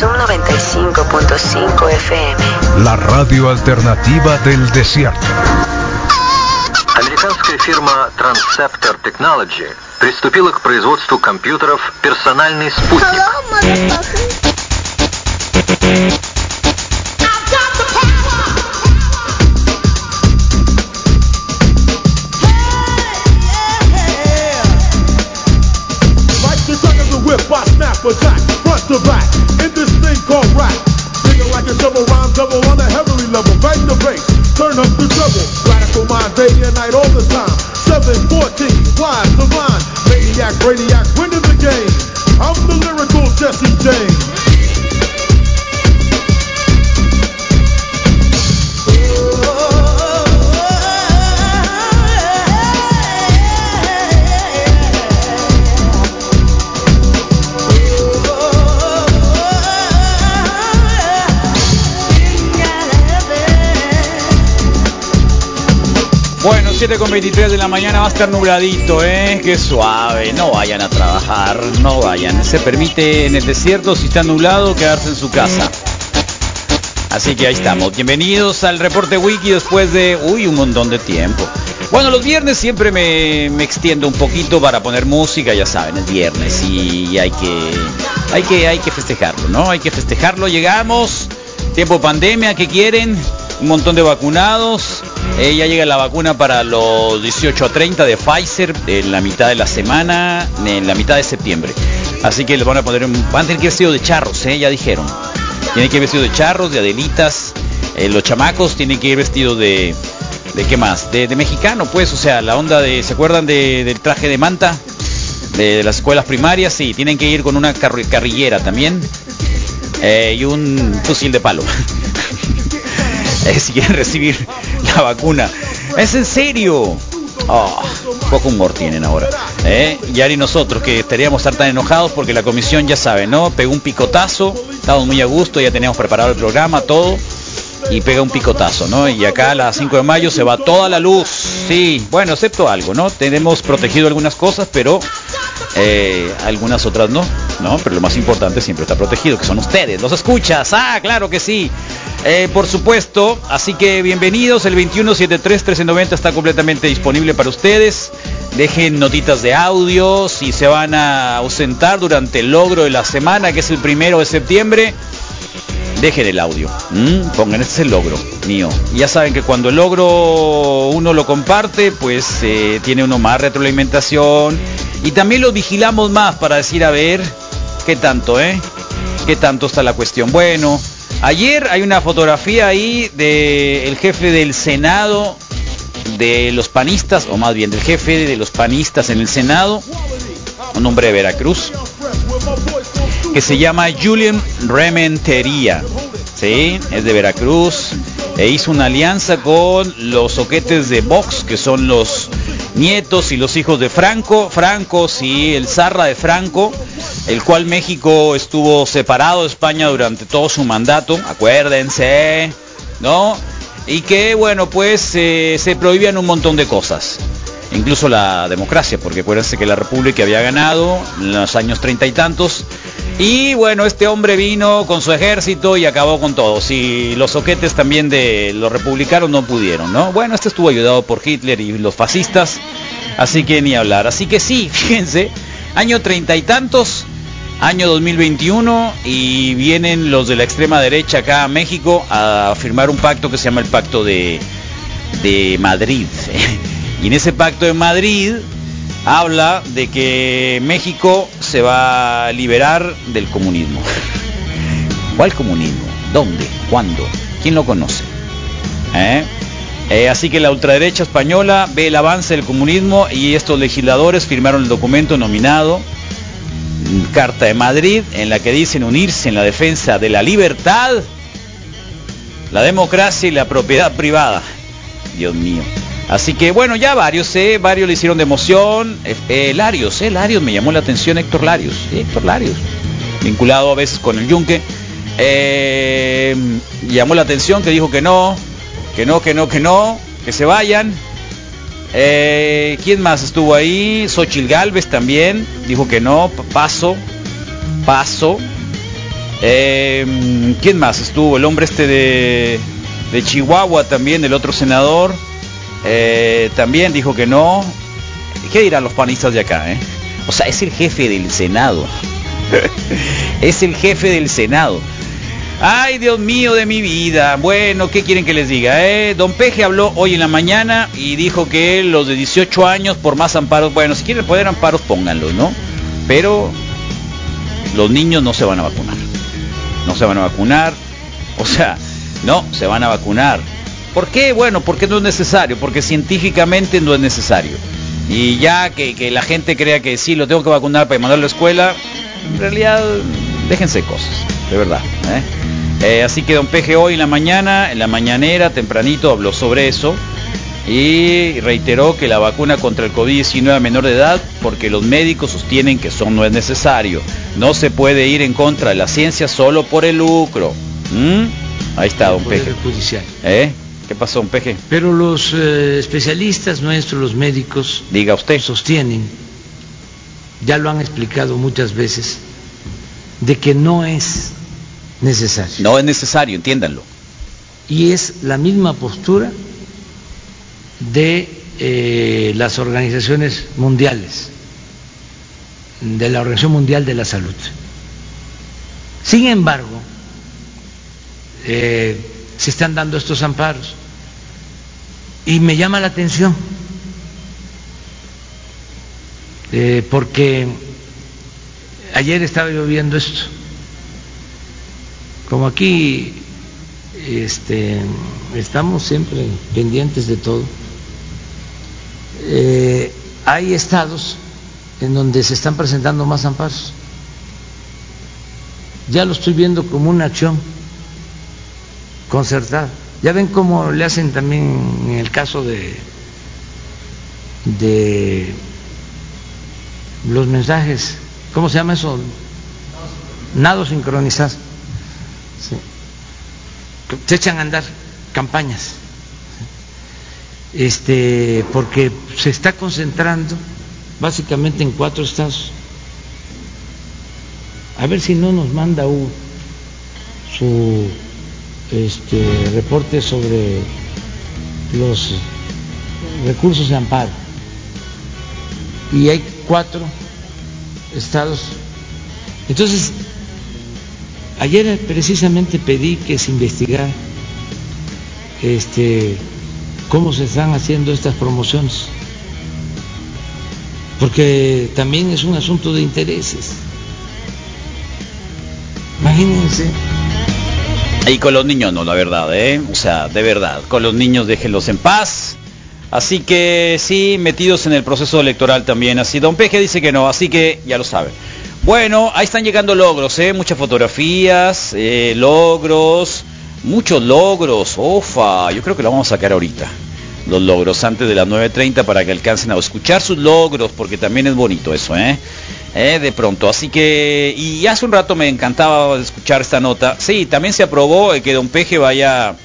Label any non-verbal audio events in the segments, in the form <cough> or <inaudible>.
Son 95.5 FM. La radio alternativa del desierto. Американская фирма Transceptor Technology приступила к производству компьютеров «Персональный спутник». Day and night all the time. 714, wise, divine, maniac, radiac, Bueno, 7 con 23 de la mañana va a estar nubladito, ¿eh? Qué suave. No vayan a trabajar, no vayan. Se permite en el desierto, si está nublado, quedarse en su casa. Así que ahí estamos. Bienvenidos al reporte wiki después de, uy, un montón de tiempo. Bueno, los viernes siempre me, me extiendo un poquito para poner música, ya saben, es viernes y hay que, hay que, hay que festejarlo, ¿no? Hay que festejarlo. Llegamos, tiempo pandemia, ¿qué quieren? Un montón de vacunados. Eh, ya llega la vacuna para los 18 a 30 de Pfizer en la mitad de la semana, en la mitad de septiembre. Así que les van a poner, un- van a tener que ir vestidos de charros, ¿eh? ya dijeron. Tienen que ir vestidos de charros, de adelitas. Eh, los chamacos tienen que ir vestidos de, ¿de qué más? De, de mexicano, pues, o sea, la onda de, ¿se acuerdan de- del traje de manta? De las escuelas primarias, sí, tienen que ir con una carri- carrillera también. eh, y un fusil de palo. <laughs> Eh, si quieren recibir la vacuna. Es en serio. Oh, poco humor tienen ahora. ¿eh? Y Ari y nosotros que estaríamos estar tan enojados porque la comisión ya sabe, ¿no? Pegó un picotazo, estábamos muy a gusto, ya teníamos preparado el programa, todo. Y pega un picotazo, ¿no? Y acá a las 5 de mayo se va toda la luz. Sí, bueno, excepto algo, ¿no? Tenemos protegido algunas cosas, pero eh, algunas otras no, ¿no? Pero lo más importante siempre está protegido, que son ustedes. ¿Los escuchas? Ah, claro que sí. Eh, por supuesto, así que bienvenidos, el 2173-1390 está completamente disponible para ustedes. Dejen notitas de audio, si se van a ausentar durante el logro de la semana, que es el primero de septiembre, dejen el audio. ¿m? Pongan, este es el logro mío. Ya saben que cuando el logro uno lo comparte, pues eh, tiene uno más retroalimentación. Y también lo vigilamos más para decir, a ver, qué tanto, ¿eh? ¿Qué tanto está la cuestión? Bueno, ayer hay una fotografía ahí del jefe del Senado de los panistas, o más bien del jefe de los panistas en el Senado, un hombre de Veracruz, que se llama Julian Rementería. Sí, es de Veracruz. E hizo una alianza con los soquetes de Vox, que son los nietos y los hijos de Franco. Franco, sí, el zarra de Franco, el cual México estuvo separado de España durante todo su mandato, acuérdense, ¿no? Y que, bueno, pues eh, se prohibían un montón de cosas incluso la democracia, porque acuérdense que la República había ganado en los años treinta y tantos. Y bueno, este hombre vino con su ejército y acabó con todos. Y los soquetes también de los republicanos no pudieron, ¿no? Bueno, este estuvo ayudado por Hitler y los fascistas, así que ni hablar. Así que sí, <laughs> fíjense, año treinta y tantos, año 2021, y vienen los de la extrema derecha acá a México a firmar un pacto que se llama el Pacto de, de Madrid. <laughs> Y en ese pacto de Madrid habla de que México se va a liberar del comunismo. ¿Cuál comunismo? ¿Dónde? ¿Cuándo? ¿Quién lo conoce? ¿Eh? Eh, así que la ultraderecha española ve el avance del comunismo y estos legisladores firmaron el documento nominado Carta de Madrid en la que dicen unirse en la defensa de la libertad, la democracia y la propiedad privada. Dios mío. Así que bueno, ya varios, ¿eh? Varios le hicieron de emoción. Eh, eh, Larios, ¿eh? Larios, me llamó la atención Héctor Larios. Héctor Larios. Vinculado a veces con el Yunque. Eh, llamó la atención que dijo que no, que no, que no, que no, que se vayan. Eh, ¿Quién más estuvo ahí? Xochil Galvez también. Dijo que no, paso, paso. Eh, ¿Quién más estuvo? El hombre este de, de Chihuahua también, el otro senador. Eh, también dijo que no. ¿Qué dirán los panistas de acá? Eh? O sea, es el jefe del Senado. <laughs> es el jefe del Senado. Ay, Dios mío de mi vida. Bueno, ¿qué quieren que les diga? Eh? Don Peje habló hoy en la mañana y dijo que los de 18 años por más amparos, bueno, si quieren poner amparos, pónganlos, ¿no? Pero los niños no se van a vacunar. No se van a vacunar. O sea, no, se van a vacunar. ¿Por qué? Bueno, porque no es necesario, porque científicamente no es necesario. Y ya que, que la gente crea que sí, lo tengo que vacunar para mandarlo a la escuela, en realidad déjense cosas, de verdad. ¿eh? Eh, así que don Peje hoy en la mañana, en la mañanera, tempranito, habló sobre eso y reiteró que la vacuna contra el COVID-19 a menor de edad, porque los médicos sostienen que eso no es necesario. No se puede ir en contra de la ciencia solo por el lucro. ¿Mm? Ahí está, don Peje. ¿Eh? ¿Qué pasó, don Peje? Pero los eh, especialistas nuestros, los médicos, Diga usted. sostienen, ya lo han explicado muchas veces, de que no es necesario. No es necesario, entiéndanlo. Y es la misma postura de eh, las organizaciones mundiales, de la Organización Mundial de la Salud. Sin embargo, eh, se están dando estos amparos y me llama la atención eh, porque ayer estaba yo viendo esto como aquí este, estamos siempre pendientes de todo eh, hay estados en donde se están presentando más amparos ya lo estoy viendo como una acción concertada. Ya ven cómo le hacen también en el caso de, los mensajes, ¿cómo se llama eso? Nado sincronizado. Sí. Se echan a andar campañas. Este, porque se está concentrando básicamente en cuatro estados. A ver si no nos manda su este, reporte sobre los recursos de amparo. Y hay cuatro estados. Entonces, ayer precisamente pedí que se investigara este, cómo se están haciendo estas promociones, porque también es un asunto de intereses. Imagínense. Y con los niños no, la verdad, ¿eh? O sea, de verdad, con los niños déjenlos en paz. Así que sí, metidos en el proceso electoral también. Así, don Peje dice que no, así que ya lo saben. Bueno, ahí están llegando logros, ¿eh? Muchas fotografías, eh, logros, muchos logros. Ofa, yo creo que lo vamos a sacar ahorita. Los logros antes de las 9.30 para que alcancen a escuchar sus logros, porque también es bonito eso, ¿eh? Eh, de pronto. Así que, y hace un rato me encantaba escuchar esta nota. Sí, también se aprobó eh, que Don Peje vaya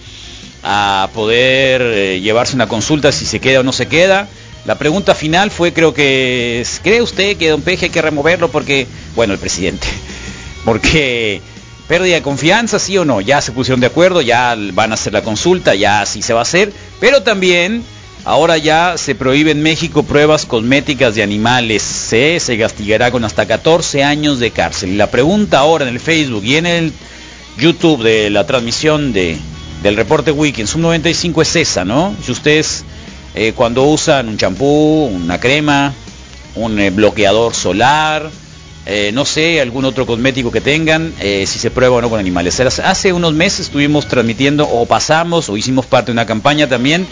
a poder eh, llevarse una consulta si se queda o no se queda. La pregunta final fue, creo que, ¿cree usted que Don Peje hay que removerlo? Porque, bueno, el presidente, <laughs> porque pérdida de confianza, sí o no, ya se pusieron de acuerdo, ya van a hacer la consulta, ya sí se va a hacer, pero también Ahora ya se prohíbe en México pruebas cosméticas de animales. ¿sí? Se castigará con hasta 14 años de cárcel. Y la pregunta ahora en el Facebook y en el YouTube de la transmisión de, del reporte Wiki en Sub 95 es esa, ¿no? Si ustedes eh, cuando usan un champú, una crema, un eh, bloqueador solar, eh, no sé, algún otro cosmético que tengan, eh, si se prueba o no con animales. Hace unos meses estuvimos transmitiendo o pasamos o hicimos parte de una campaña también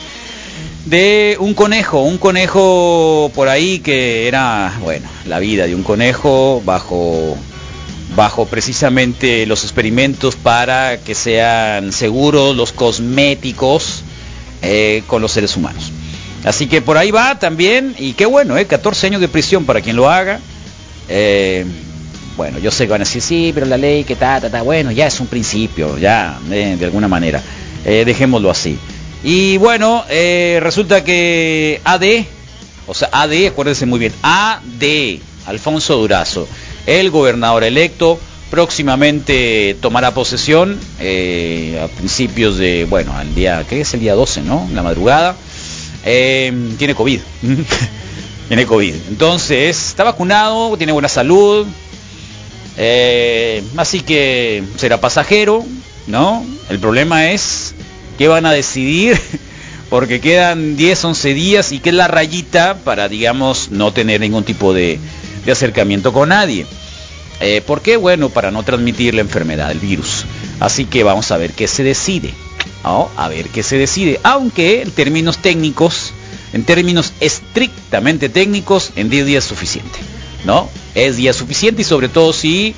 de un conejo, un conejo por ahí que era, bueno, la vida de un conejo bajo bajo precisamente los experimentos para que sean seguros los cosméticos eh, con los seres humanos. Así que por ahí va también, y qué bueno, eh, 14 años de prisión para quien lo haga. Eh, bueno, yo sé que van a decir, sí, pero la ley que ta, ta, ta, bueno, ya es un principio, ya, eh, de alguna manera. Eh, dejémoslo así. Y bueno, resulta que AD, o sea, AD, acuérdense muy bien, AD, Alfonso Durazo, el gobernador electo, próximamente tomará posesión a principios de, bueno, al día, ¿qué es el día 12, no? La madrugada. Tiene COVID. <laughs> tiene COVID. Entonces, está vacunado, tiene buena salud. Eh, así que será pasajero, ¿no? El problema es qué van a decidir <laughs> porque quedan 10, 11 días y qué es la rayita para, digamos, no tener ningún tipo de, de acercamiento con nadie. Eh, ¿Por qué? Bueno, para no transmitir la enfermedad, el virus. Así que vamos a ver qué se decide. ¿no? A ver qué se decide. Aunque en términos técnicos, en términos estrictamente técnicos, en 10 días es suficiente. ¿No? Es día suficiente y sobre todo si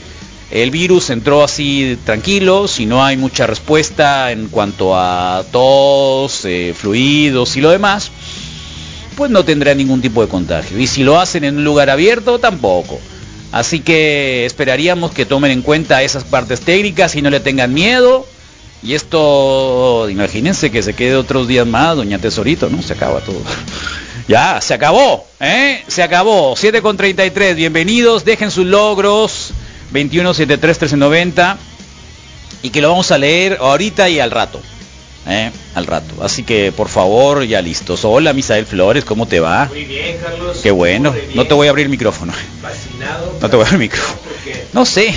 el virus entró así tranquilo, si no hay mucha respuesta en cuanto a tos, eh, fluidos y lo demás, pues no tendrá ningún tipo de contagio. Y si lo hacen en un lugar abierto, tampoco. Así que esperaríamos que tomen en cuenta esas partes técnicas y no le tengan miedo. Y esto, imagínense que se quede otros días más, doña Tesorito, ¿no? Se acaba todo. <laughs> ya, se acabó, ¿eh? Se acabó. 7 con 33, bienvenidos, dejen sus logros. 2173-1390. Y que lo vamos a leer ahorita y al rato. ¿eh? Al rato. Así que, por favor, ya listos. Hola, Misael Flores, ¿cómo te va? Muy bien, Carlos. Qué bueno. No te voy a abrir el micrófono. Fascinado. No te voy a abrir el micrófono. No sé.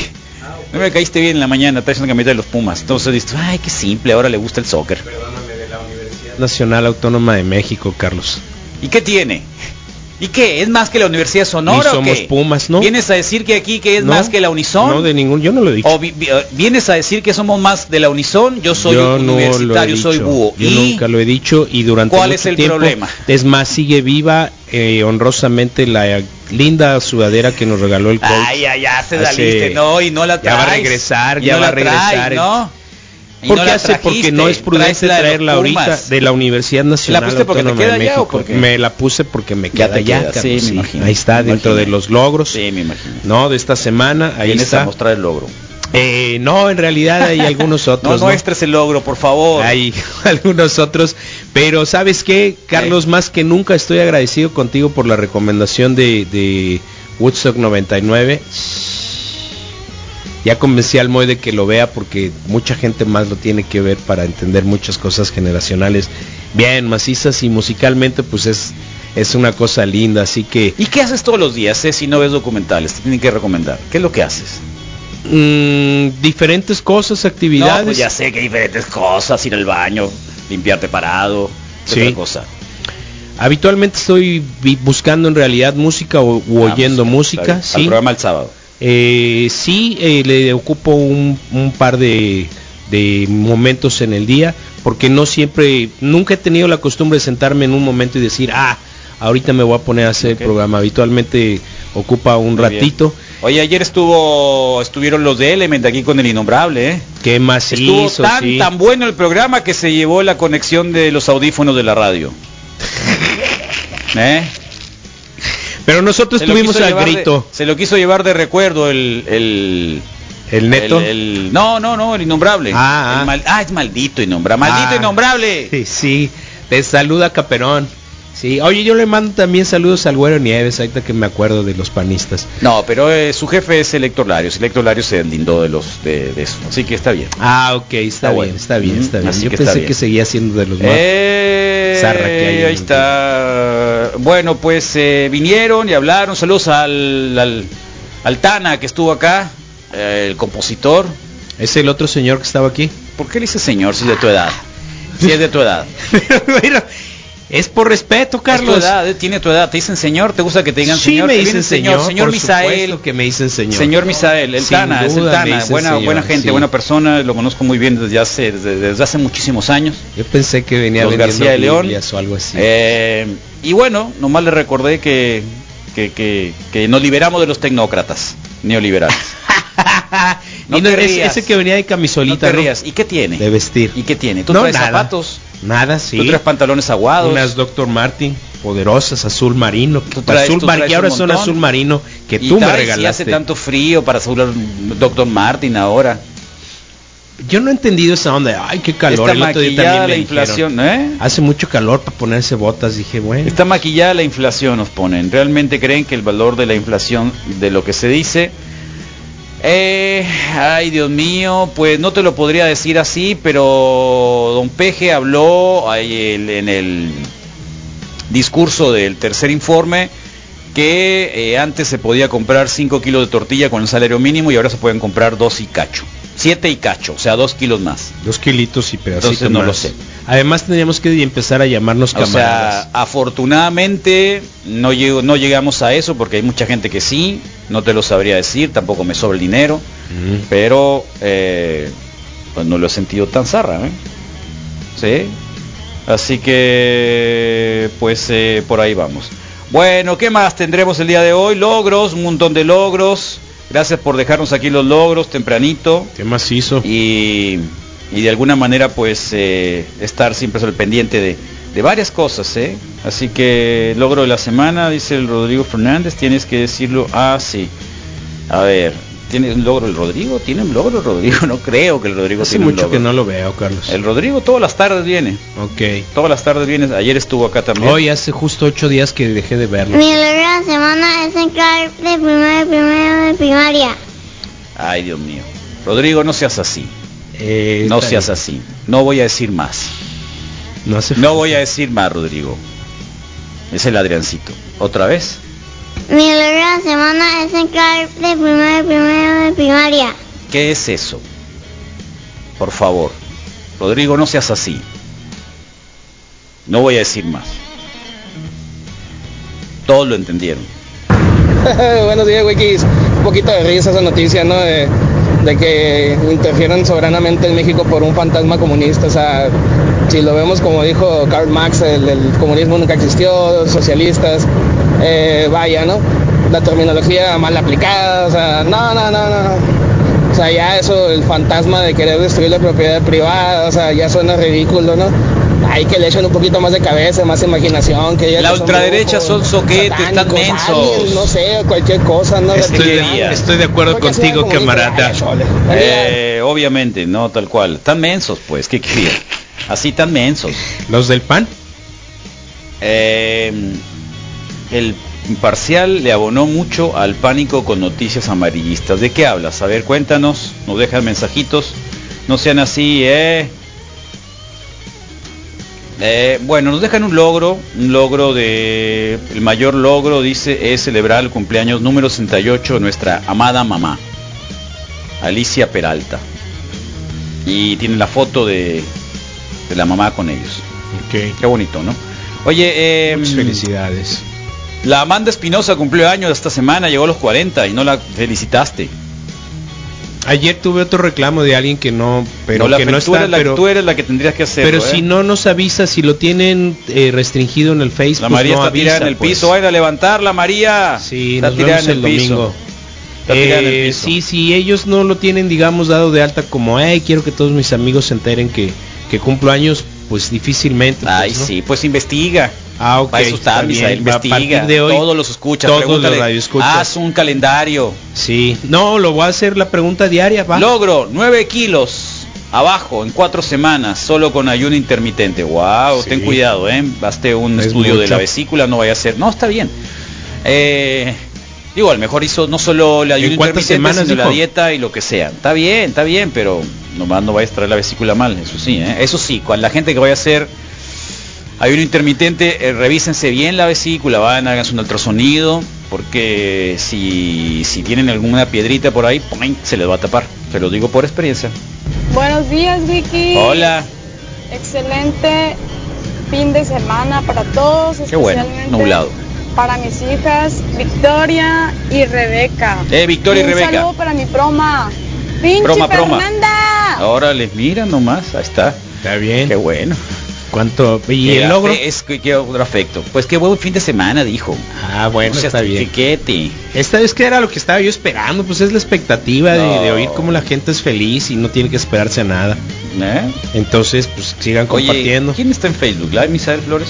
No me caíste bien en la mañana, traes una camiseta de los Pumas. Entonces dices, ay, qué simple, ahora le gusta el soccer. Perdóname de la Universidad. Nacional Autónoma de México, Carlos. ¿Y qué tiene? ¿Y qué? ¿Es más que la Universidad de Sonora Ni o somos qué? Pumas, ¿no? ¿Vienes a decir que aquí que es No, más que la Unison? No, de ningún, yo no lo he dicho. ¿O vi- vi- eh, vienes a decir que somos más de la Unison? Yo soy yo un no universitario, soy búho. Yo ¿Y? nunca lo he dicho y durante ¿Cuál mucho es el tiempo, problema? Es más, sigue viva eh, honrosamente la linda sudadera que nos regaló el coach. Ay, ya, ya se Hace- saliste, no, y no la Ya va a traes. regresar, ya no va a la traes, regresar. ¿no? Y ¿Por no la hace? Porque no es prudente la traerla ahorita de la Universidad Nacional pusiste porque te queda de ya o México. por qué? Me la puse porque me Ya queda te ya, queda, sí, me sí. imagino, Ahí está, me dentro imagino. de los logros. Sí, me imagino. No, de esta semana, ahí Vienes está. a mostrar el logro. Eh, no, en realidad hay algunos <laughs> No, otros. no muestres el logro, por favor. Hay <laughs> algunos otros, pero ¿sabes qué, Carlos? Más que nunca estoy agradecido contigo por la recomendación de, de Woodstock 99. Ya convencí al Moy de que lo vea porque mucha gente más lo tiene que ver para entender muchas cosas generacionales bien macizas y musicalmente pues es, es una cosa linda, así que ¿Y qué haces todos los días eh, si no ves documentales? Te tienen que recomendar. ¿Qué es lo que haces? mm, diferentes cosas, actividades. No, pues ya sé que hay diferentes cosas, ir al baño, limpiarte parado, ¿qué Sí. otra cosa. Habitualmente estoy buscando en realidad música o, u Ah, oyendo música, sí. Al programa el sábado. Eh, sí, eh, le ocupo un, un par de, de momentos en el día, porque no siempre, nunca he tenido la costumbre de sentarme en un momento y decir, ah, ahorita me voy a poner a hacer el programa. Habitualmente ocupa un Muy bien. ratito. Oye, ayer estuvo, estuvieron los de Element aquí con el Innombrable, ¿eh? ¿Qué más Estuvo tan, Sí. tan bueno el programa que se llevó la conexión de los audífonos de la radio. <laughs> ¿Eh? Pero nosotros tuvimos al de- grito. se lo quiso llevar de recuerdo el... el ¿El neto? el- el- no, no, no, el innombrable. Ah, El ah. mal- ah, es maldito innombrable. Maldito Ah. innombrable. Sí, sí, te saluda Caperón. Sí, oye, yo le mando también saludos al Güero Nieves, ahorita que me acuerdo de los panistas. No, pero eh, su jefe es Elector Larios. Elector Larios se deslindó de los de, de eso. Así que está bien. Ah, ok, está, Está bien, bueno. está bien, está bien. así Yo que pensé bien. que seguía siendo de los más. Eh, Zarra que hay ahí está. Bueno, pues eh, vinieron y hablaron. Saludos al, al, al Tana que estuvo acá, el compositor. ¿Es el otro señor que estaba aquí? ¿Por qué le dice señor si es de tu edad? Si es de tu edad. <laughs> Es por respeto, Es tu Carlos. edad, eh, tiene tu edad. Te dicen señor, ¿te gusta que te digan sí, señor? me dicen señor, señor por Misael. que me dicen señor. Señor Misael, el Sin Tana, es el Tana, buena, señor, buena gente, sí. buena persona, lo conozco muy bien desde hace, desde, desde hace muchísimos años. Yo pensé que venía Los García de León. O algo así. Eh, y bueno, nomás le recordé que, que, que, que nos liberamos de los tecnócratas neoliberales. <laughs> no Y no, te ese, rías. ese que venía de No camisolita, te ¿no? rías. ¿Y qué tiene? De vestir. ¿Y qué tiene? ¿Tú No, traes nada. zapatos? Nada, sí. ¿Tú traes pantalones aguados? Unas Dr. Martin, poderosas, azul marino. Tú traes- azul tú mar- que ahora son azul marino que y tú me traes, y regalaste. hace tanto frío para asegurar Dr. Martin ahora. Yo no he entendido esa onda. Ay, qué calor. Está maquillada la dijeron, inflación, ¿eh? Hace mucho calor para ponerse botas. Dije, bueno. Está maquillada la inflación, nos ponen. ¿Realmente creen que el valor de la inflación, de lo que se dice? Eh, ay, Dios mío, pues no te lo podría decir así, pero don Peje habló en el discurso del tercer informe que eh, antes se podía comprar 5 kilos de tortilla con el salario mínimo y ahora se pueden comprar 2 y cacho. 7 y cacho, o sea, 2 kilos más. Dos kilitos y pedacitos Entonces no más. lo sé. Además tendríamos que empezar a llamarnos O camaradas. sea, afortunadamente no, llego- no llegamos a eso porque hay mucha gente que sí, no te lo sabría decir, tampoco me sobra el dinero, pero eh, pues no lo he sentido tan zarra, ¿eh? ¿Sí? Así que, pues eh, por ahí vamos. Bueno, ¿qué más tendremos el día de hoy? Logros, un montón de logros. Gracias por dejarnos aquí los logros tempranito ¿Qué más hizo? y, y de alguna manera pues eh, estar siempre al pendiente de, de varias cosas, ¿eh? Así que logro de la semana, dice el Rodrigo Fernández, tienes que decirlo así. A ver, ¿tiene un logro el Rodrigo? ¿Tiene un logro el Rodrigo? <laughs> No creo que el Rodrigo Hace tiene un mucho logro. que no lo veo, Carlos. El Rodrigo todas las tardes viene, Ok. todas las tardes viene, ayer estuvo acá también. Hoy hace justo ocho días que dejé de verlo. Mi logro de la semana es entrar de primero, primero de primaria. Ay, Dios mío. Rodrigo, no seas así, Eh, no seas bien. así. No voy a decir más. No hace No voy a decir más, Rodrigo. Es el Adriancito. ¿Otra vez? Mi logro de la semana es entrar de primero, primero de primaria. ¿Qué es eso? Por favor. Rodrigo, no seas así. No voy a decir más. Todos lo entendieron. <laughs> Buenos días, Wikis. Un poquito de risa esa noticia, ¿no? De, de que interfieren soberanamente en México por un fantasma comunista. O sea, si lo vemos como dijo Karl Marx, el, el comunismo nunca existió, socialistas, eh, vaya, ¿no? La terminología mal aplicada, o sea, no, no, no, no. O sea, ya eso, el fantasma de querer destruir la propiedad privada, o sea, ya suena ridículo, ¿no? Hay que le echen un poquito más de cabeza, más imaginación. Que ya La que ultraderecha son soquetes, están mensos. aliens, no sé, cualquier cosa, ¿no? Estoy de, quería. estoy de acuerdo Porque contigo, camarada. Eh, obviamente, no tal cual. Están mensos, pues. ¿Qué querían? Así tan mensos. Los del PAN. Eh, el imparcial le abonó mucho al pánico con noticias amarillistas. ¿De qué hablas? A ver, cuéntanos, nos dejan mensajitos. No sean así, eh. Eh, bueno, nos dejan un logro, un logro de... El mayor logro, dice, es celebrar el cumpleaños número 68 de nuestra amada mamá, Alicia Peralta. Y tiene la foto de, de la mamá con ellos. Ok. Qué bonito, ¿no? Oye, eh, Muchas felicidades. La Amanda Espinosa cumplió años esta semana, llegó a los 40 y no la felicitaste. Ayer tuve otro reclamo de alguien que no, pero no la que no tú, está, eres la, pero, tú eres la que tendrías que hacerlo. pero ¿eh? si no nos avisa, si lo tienen eh, restringido en el Facebook, La María no está tirada en el pues. piso, vaya a levantarla, María. Sí, está nos tirada vemos en el el domingo. Eh, piso. sí, si ellos no lo tienen, digamos, dado de alta como, hey, quiero que todos mis amigos se enteren que, que cumplo años, pues difícilmente. pues, Ay, ¿no? sí, pues investiga. Ah, ok. Para eso está, Misael, investiga. de hoy, todos los escuchas. todos los radioescuchas. Haz un calendario. Sí, no, lo voy a hacer la pregunta diaria, va. Logro 9 kilos abajo en cuatro semanas solo con ayuno intermitente. Wow, Sí. ten cuidado, eh. Baste un Es estudio de la vesícula, no vaya a ser. No, está bien. Eh, digo, a lo mejor hizo no solo el ayuno ¿En cuántas intermitente, semanas sino la dieta y lo que sea. Está bien, está bien, pero nomás no vayas a traer la vesícula mal, eso sí, ¿eh? Eso sí, con la gente que vaya a hacer ayuno intermitente, eh, revísense bien la vesícula, vayan, háganse un ultrasonido, porque si, si tienen alguna piedrita por ahí, ¡pum! se les va a tapar. Se lo digo por experiencia. Buenos días, Vicky. Hola. Excelente fin de semana para todos, Qué bueno, nublado. para mis hijas Victoria y Rebeca. Eh, Victoria y Un Rebeca. saludo para mi proma. Pinche Proma, proma. Órale, mira nomás, ahí está. Está bien. Qué bueno. ¿Cuánto? ¿Y el logro? Es que otro afecto. Pues qué buen fin de semana, dijo. Ah, bueno, No seas está bien. chiquete. Esta vez que era lo que estaba yo esperando, pues es la expectativa de, No. de oír cómo la gente es feliz y no tiene que esperarse a nada. ¿Eh? Entonces, pues sigan Oye, compartiendo. ¿quién está en Facebook? ¿La de Misael Flores?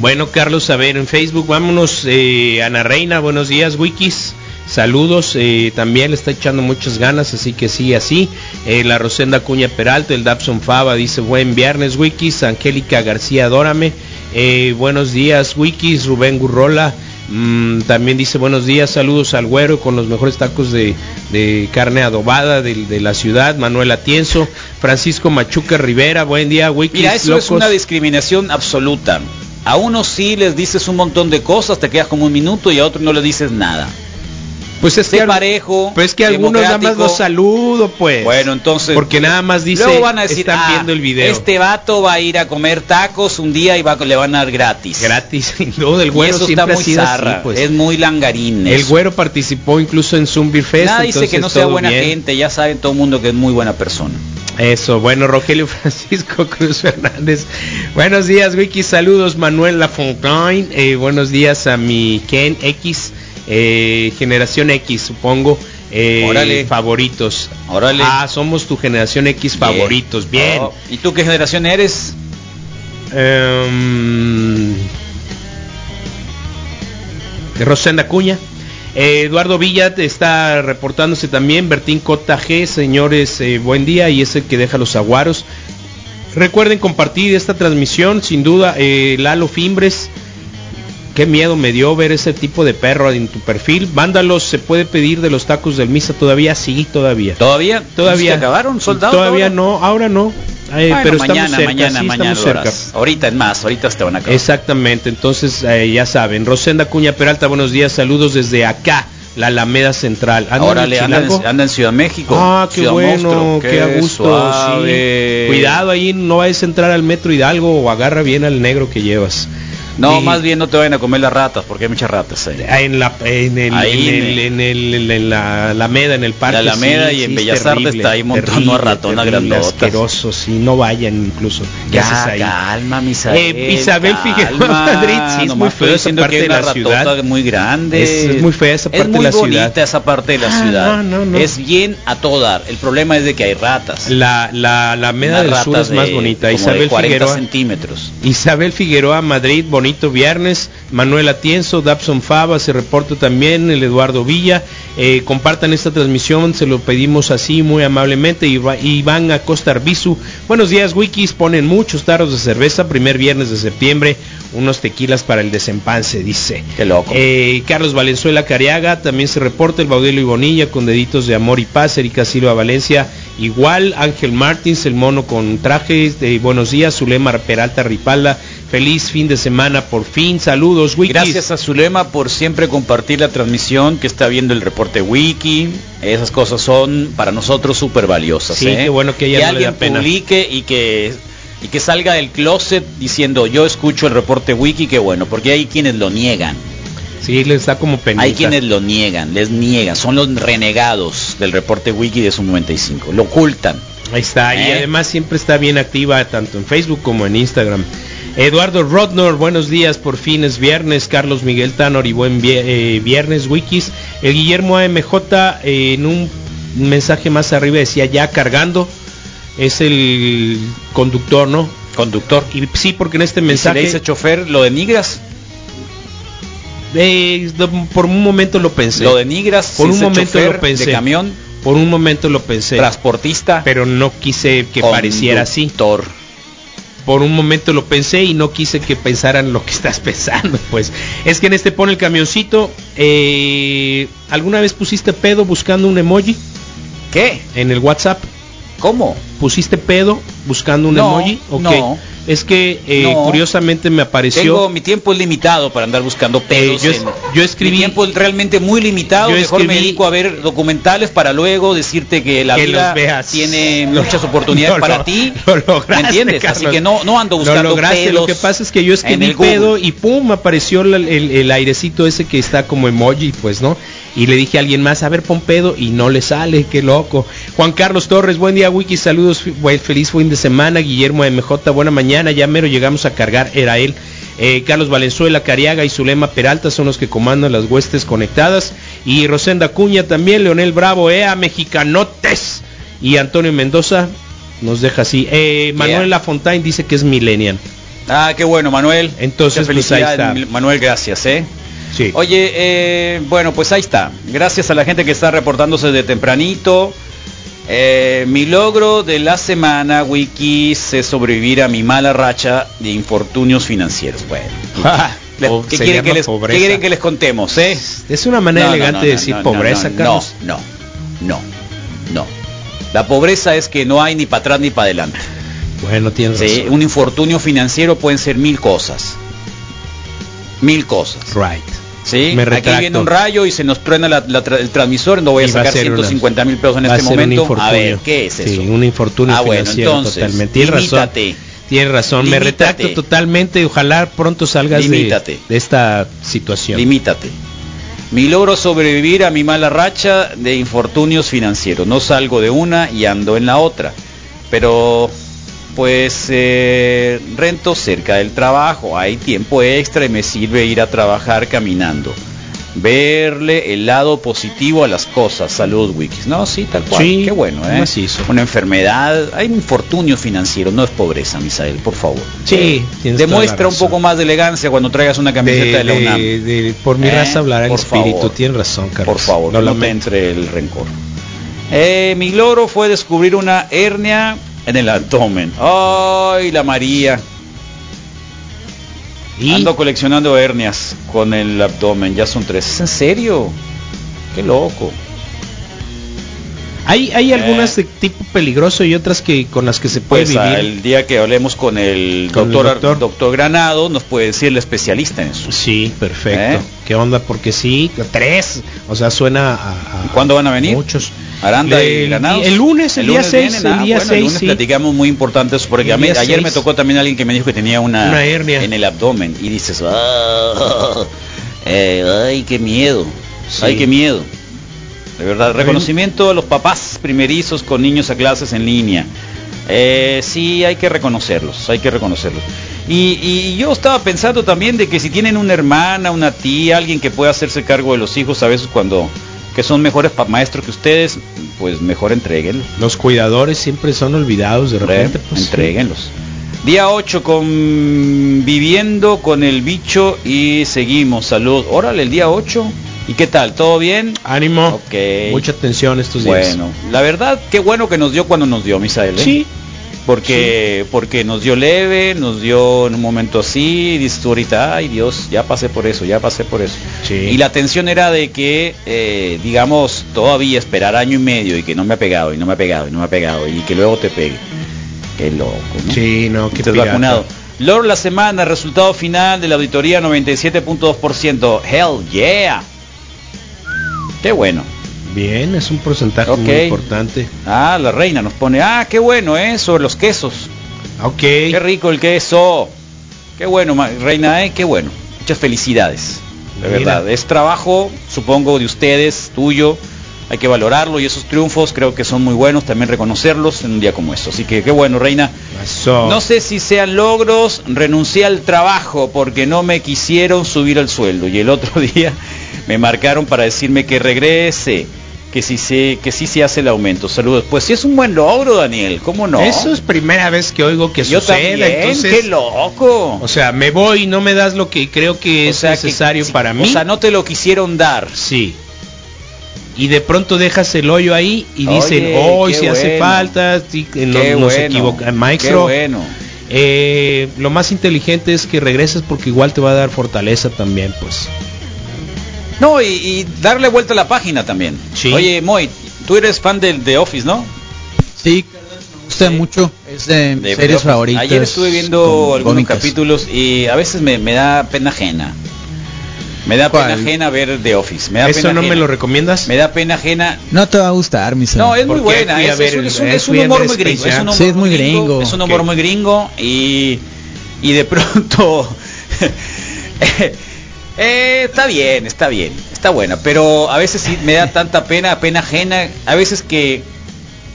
Bueno, Carlos, a ver, en Facebook, vámonos, eh, Ana Reina, buenos días, Wikis. Saludos, eh, también le está echando muchas ganas, así que sí, así. Eh, la Rosenda Cuña Peralta, el Dabson Fava dice buen viernes, Wikis. Angélica García, adórame. Eh, buenos días, Wikis. Rubén Gurrola. mm, también dice buenos días, saludos al güero con los mejores tacos de, de carne adobada de, de la ciudad, Manuel Atienzo, Francisco Machuca Rivera, buen día, Wikis. Mira, eso es una discriminación absoluta. A unos sí les dices un montón de cosas, te quedas como un minuto y a otros no les dices nada. Pues es Sé que parejo. Pues que algunos nada más los saludo, pues. Bueno, entonces. Porque nada más dice, Luego van a decir, están "Ah, viendo el video. Este vato va a ir a comer tacos un día y va, le van a dar gratis. Gratis, <laughs> sin duda, el Y güero eso siempre está muy ha sido así, zarra, pues. Es muy langarín. El eso. güero participó incluso en Zoom Beer Fest. Nada dice que no sea buena bien. gente, ya sabe todo el mundo que es muy buena persona. Eso, bueno, Rogelio <laughs> Francisco Cruz Fernández. Buenos días, Wiki. Saludos, Manuel Lafontaine. Eh, buenos días a mi Ken X, eh, generación X, supongo. Eh. Favoritos. Órale. Ah, somos tu generación X favoritos. Bien. Oh, ¿Y tú qué generación eres? De Rosenda Cuña. Eh, Eduardo Villa está reportándose también. Bertín Cota G, señores, eh, buen día. Y es el que deja los aguaros. Recuerden compartir esta transmisión, sin duda. eh, Lalo Fimbres. Qué miedo me dio ver ese tipo de perro en tu perfil. Mándalos, se puede pedir de los tacos del Misa todavía, sí, todavía. ¿Todavía? Todavía. ¿Se acabaron? ¿Soldados? Todavía no, ahora no. Eh, Bueno, pero mañana, estamos cerca, mañana, sí, mañana estamos cerca. Ahorita es más, ahorita te van a acabar. Exactamente, entonces eh, ya saben, Rosenda Cuña Peralta, buenos días, saludos desde acá, la Alameda Central. ¿Anda Ahora en le anda, en- anda en Ciudad México. Ah, qué Ciudad bueno, Monstruo. qué a gusto. sí. Cuidado ahí, no vayas a entrar al Metro Hidalgo o agarra bien al negro que llevas. No, Y- más bien no te vayan a comer las ratas, porque hay muchas ratas ahí. Ah, En la, en el, Ahí en, en el, en, el- en la Alameda, en el parque. La Alameda y en es Bellas Artes está ahí un montón de ratonas grandotas. asqueroso, sí, no vayan incluso. ¿Qué haces Ya, ahí? calma, Misael. Eh, Isabel Figueroa. <laughs> Madrid, sí, es Nomás muy feo esa parte que de la ciudad. muy grande. Es, es muy fea esa parte Es muy de la bonita ciudad. esa parte de la Ah, ciudad. no, no, no. Es bien a todo dar. El problema es de que hay ratas. La, la Alameda Unas del Sur es más bonita. Isabel 40 Figueroa. centímetros. Isabel Figueroa, Madrid, bonito viernes. Manuel Atienzo, Dabson Fava, se reporta también el Eduardo Villa. Eh, compartan esta transmisión, se lo pedimos así muy amablemente. Iván Acosta Arbizu, buenos días, Wikis. Ponen muchos tarros de cerveza, primer viernes de septiembre. Unos tequilas para el desempance, dice. Qué loco. Eh, Carlos Valenzuela Cariaga, también se reporta el Baudelo y Bonilla con deditos de amor y paz. Erika Silva Valencia, igual. Ángel Martins, el mono con trajes. De buenos días, Zulema Peralta Ripalda. Feliz fin de semana, por fin. Saludos, Wikis. Gracias a Zulema por siempre compartir la transmisión que está viendo el reporte wiki. Esas cosas son para nosotros súper valiosas. Sí, ¿eh? qué bueno que ella que no le da alguien pena. publique y que y que salga del closet diciendo yo escucho el reporte wiki, qué bueno, porque hay quienes lo niegan. Sí, les da como penita. Hay quienes lo niegan, les niegan, son los renegados del reporte wiki de su 95, lo ocultan. Ahí está, y ¿Eh? además siempre está bien activa tanto en Facebook como en Instagram. Eduardo Rodnor, buenos días, por fin es viernes. Carlos Miguel Tanor y buen eh, viernes, Wikis. El Guillermo AMJ eh, en un mensaje más arriba decía ya cargando. Es el conductor, ¿no? Conductor. Y sí, porque en este ¿Y si mensaje... le dice chofer, lo denigras? eh, por un momento lo pensé. Lo denigras, Por si un momento chofer lo pensé. de camión, Por un momento lo pensé. transportista, Pero no quise que pareciera así. Por un momento lo pensé y no quise que pensaran lo que estás <laughs> pensando, pues. Es que en este pone el camioncito. eh, ¿Alguna vez pusiste pedo buscando un emoji ¿Qué? en el WhatsApp? ¿Cómo? ¿Pusiste pedo buscando un No, emoji? Ok. no. es que eh, No. curiosamente me apareció. Tengo mi tiempo es limitado para andar buscando pedos. yo es- en- yo escribí- Mi tiempo es realmente muy limitado. Yo Mejor me dedico a ver documentales para luego decirte que la Que vida veas. tiene Lo- muchas oportunidades lo- para lo- ti. <laughs> lo lograste, ¿Me entiendes? Así Carlos. que no, no ando buscando lograste, pedos lo que pasa es que yo escribí el Google. pedo y pum, apareció la- el, el airecito ese que está como emoji, pues, ¿no? Y le dije a alguien más, a ver, pon pedo y no le sale, qué loco. Juan Carlos Torres, buen día, Wiki, saludos, buen- feliz fin de semana. Guillermo MJ, buena mañana, ya mero llegamos a cargar, era él. Eh, Carlos Valenzuela, Cariaga y Zulema Peralta son los que comandan las huestes conectadas. Y Rosenda Cuña también, Leonel Bravo, EA, Mexicanotes. Y Antonio Mendoza nos deja así. Eh, Manuel Yeah. Lafontaine dice que es millennial. Ah, qué bueno, Manuel. Entonces, pues, ahí está. Manuel, gracias, ¿eh? Sí. Oye, eh, bueno, pues ahí está. Gracias a la gente que está reportándose de tempranito. Eh, mi logro de la semana, Wikis, es sobrevivir a mi mala racha de infortunios financieros. Bueno, O <laughs> <laughs> ¿qué, quieren que les, qué quieren que les contemos, eh? Es una manera No, elegante no, de decir pobreza, no, Carlos. No, no, no, no. La pobreza es que no hay ni para atrás ni para adelante. Bueno, tienes Sí, razón. un infortunio financiero pueden ser mil cosas. Mil cosas. Right. Sí, Me aquí viene un rayo y se nos truena la- la tra- el transmisor, no voy a Y a sacar una- 150 mil pesos en a este momento. A ver, ¿qué es Sí, eso? un infortunio Ah, bueno, financiero entonces, totalmente. Tienes razón. Tienes razón. Me retracto totalmente. Ojalá pronto salgas de, de esta situación. Limítate. Mi logro sobrevivir a mi mala racha de infortunios financieros. No salgo de una y ando en la otra. Pero pues eh, rento cerca del trabajo. Hay tiempo extra y me sirve ir a trabajar caminando. Verle el lado positivo a las cosas. Salud, Wikis. No, sí, tal cual. Sí, Qué bueno, ¿eh? Una enfermedad. Hay infortunio financiero, no es pobreza, Misael, por favor. Sí, la Demuestra un poco más de elegancia cuando traigas una camiseta de, la UNAM. de- por mi ¿Eh? raza hablará el espíritu. favor. Tienes razón, Carlos. Por favor, Lo no te entre el rencor. Eh, mi logro fue descubrir una hernia en el abdomen. Ay, la María. Ando coleccionando hernias con el abdomen, ya son tres. ¿Es en serio? Qué loco. Hay, hay Eh. algunas de tipo peligroso y otras que con las que se puede Pues ah, vivir. el día que hablemos con el Con el doctor, doctor. doctor Granado nos puede decir el especialista en eso. Sí, perfecto. ¿Eh? ¿Qué onda? Porque sí, tres. O sea, suena a, a- ¿Cuándo van a venir? Muchos. Aranda y El, Granados. el lunes, el, día 6, vienen, ah, el día bueno, 6, lunes sí. platicamos muy importante eso porque El a mí- día ayer me tocó también alguien que me dijo que tenía una, Una hernia. en el abdomen y dices, "Ah, <laughs> eh, ay, qué miedo, Sí. ay, qué miedo. De verdad, reconocimiento a los papás primerizos con niños a clases en línea. Eh, sí, hay que reconocerlos, hay que reconocerlos. Y, y yo estaba pensando también de que si tienen una hermana, una tía, alguien que pueda hacerse cargo de los hijos, a veces cuando que son mejores maestros que ustedes, pues mejor entréguenlos. Los cuidadores siempre son olvidados de repente. pues, sí. Entréguenlos. Día 8 conviviendo con el bicho y seguimos. Salud. Órale, el día 8. ¿Y qué tal? ¿Todo bien? Ánimo. Ok. Mucha atención estos días. Bueno, la verdad, qué bueno que nos dio cuando nos dio, Misael. ¿eh? Sí. Porque, porque nos dio leve, nos dio en un momento así, y dices tú ahorita, ay Dios, ya pasé por eso, ya pasé por eso. Sí. Y la tensión era de que, eh, digamos, todavía esperar año y medio y que no me ha pegado, y no me ha pegado, y no me ha pegado, y que luego te pegue. Qué loco, ¿no? Sí, no, qué Estás pirata. vacunado. Logro la semana, resultado final de la auditoría 97.2%. Hell yeah. Qué bueno. Bien, es un porcentaje muy importante. Ah, la reina nos pone, ah, qué bueno, ¿eh? Sobre los quesos. Ok. Qué rico el queso. Qué bueno, reina, ¿eh? Qué bueno. Muchas felicidades. De Mira. verdad. Es trabajo, supongo, de ustedes, tuyo. Hay que valorarlo y esos triunfos creo que son muy buenos también reconocerlos en un día como esto. Así que qué bueno, reina. Eso. No sé si sean logros, renuncié al trabajo porque no me quisieron subir el sueldo y el otro <laughs> día me marcaron para decirme que regrese, que sí se, que sí se hace el aumento. Saludos. Pues sí es un buen logro, Daniel, ¿cómo no? Eso es primera vez que oigo que Yo sucede. también, entonces, qué loco. o sea, me voy y no me das lo que creo que O es sea, que- necesario para mí. O sea, no te lo quisieron dar. Sí. Y de pronto dejas el hoyo ahí y dicen, hoy si hace falta, que no, bueno, equivoca. Qué Maestro, bueno. eh, lo más inteligente es que regreses porque igual te va a dar fortaleza también, pues. No, y, y darle vuelta a la página también. Sí. Oye, Moy, tú eres fan del de Office, ¿no? Sí, me gusta mucho. Es de, de series favoritas. Ayer estuve viendo algunos cómicas. capítulos y a veces me, me da pena ajena. Me da ¿Cuál? pena ajena ver The Office. Me da ¿Eso pena no me lo recomiendas? Me da pena ajena. No te va a gustar, mi No, es muy ¿Por qué buena. Es, ver es un, es un- eh, humor muy gringo. Space Es un Jam? humor, Sí, es muy gringo. Es un humor muy gringo y, y de <laughs> pronto... eh, está bien, está bien, está buena, pero a veces sí me da tanta pena, pena ajena, a veces que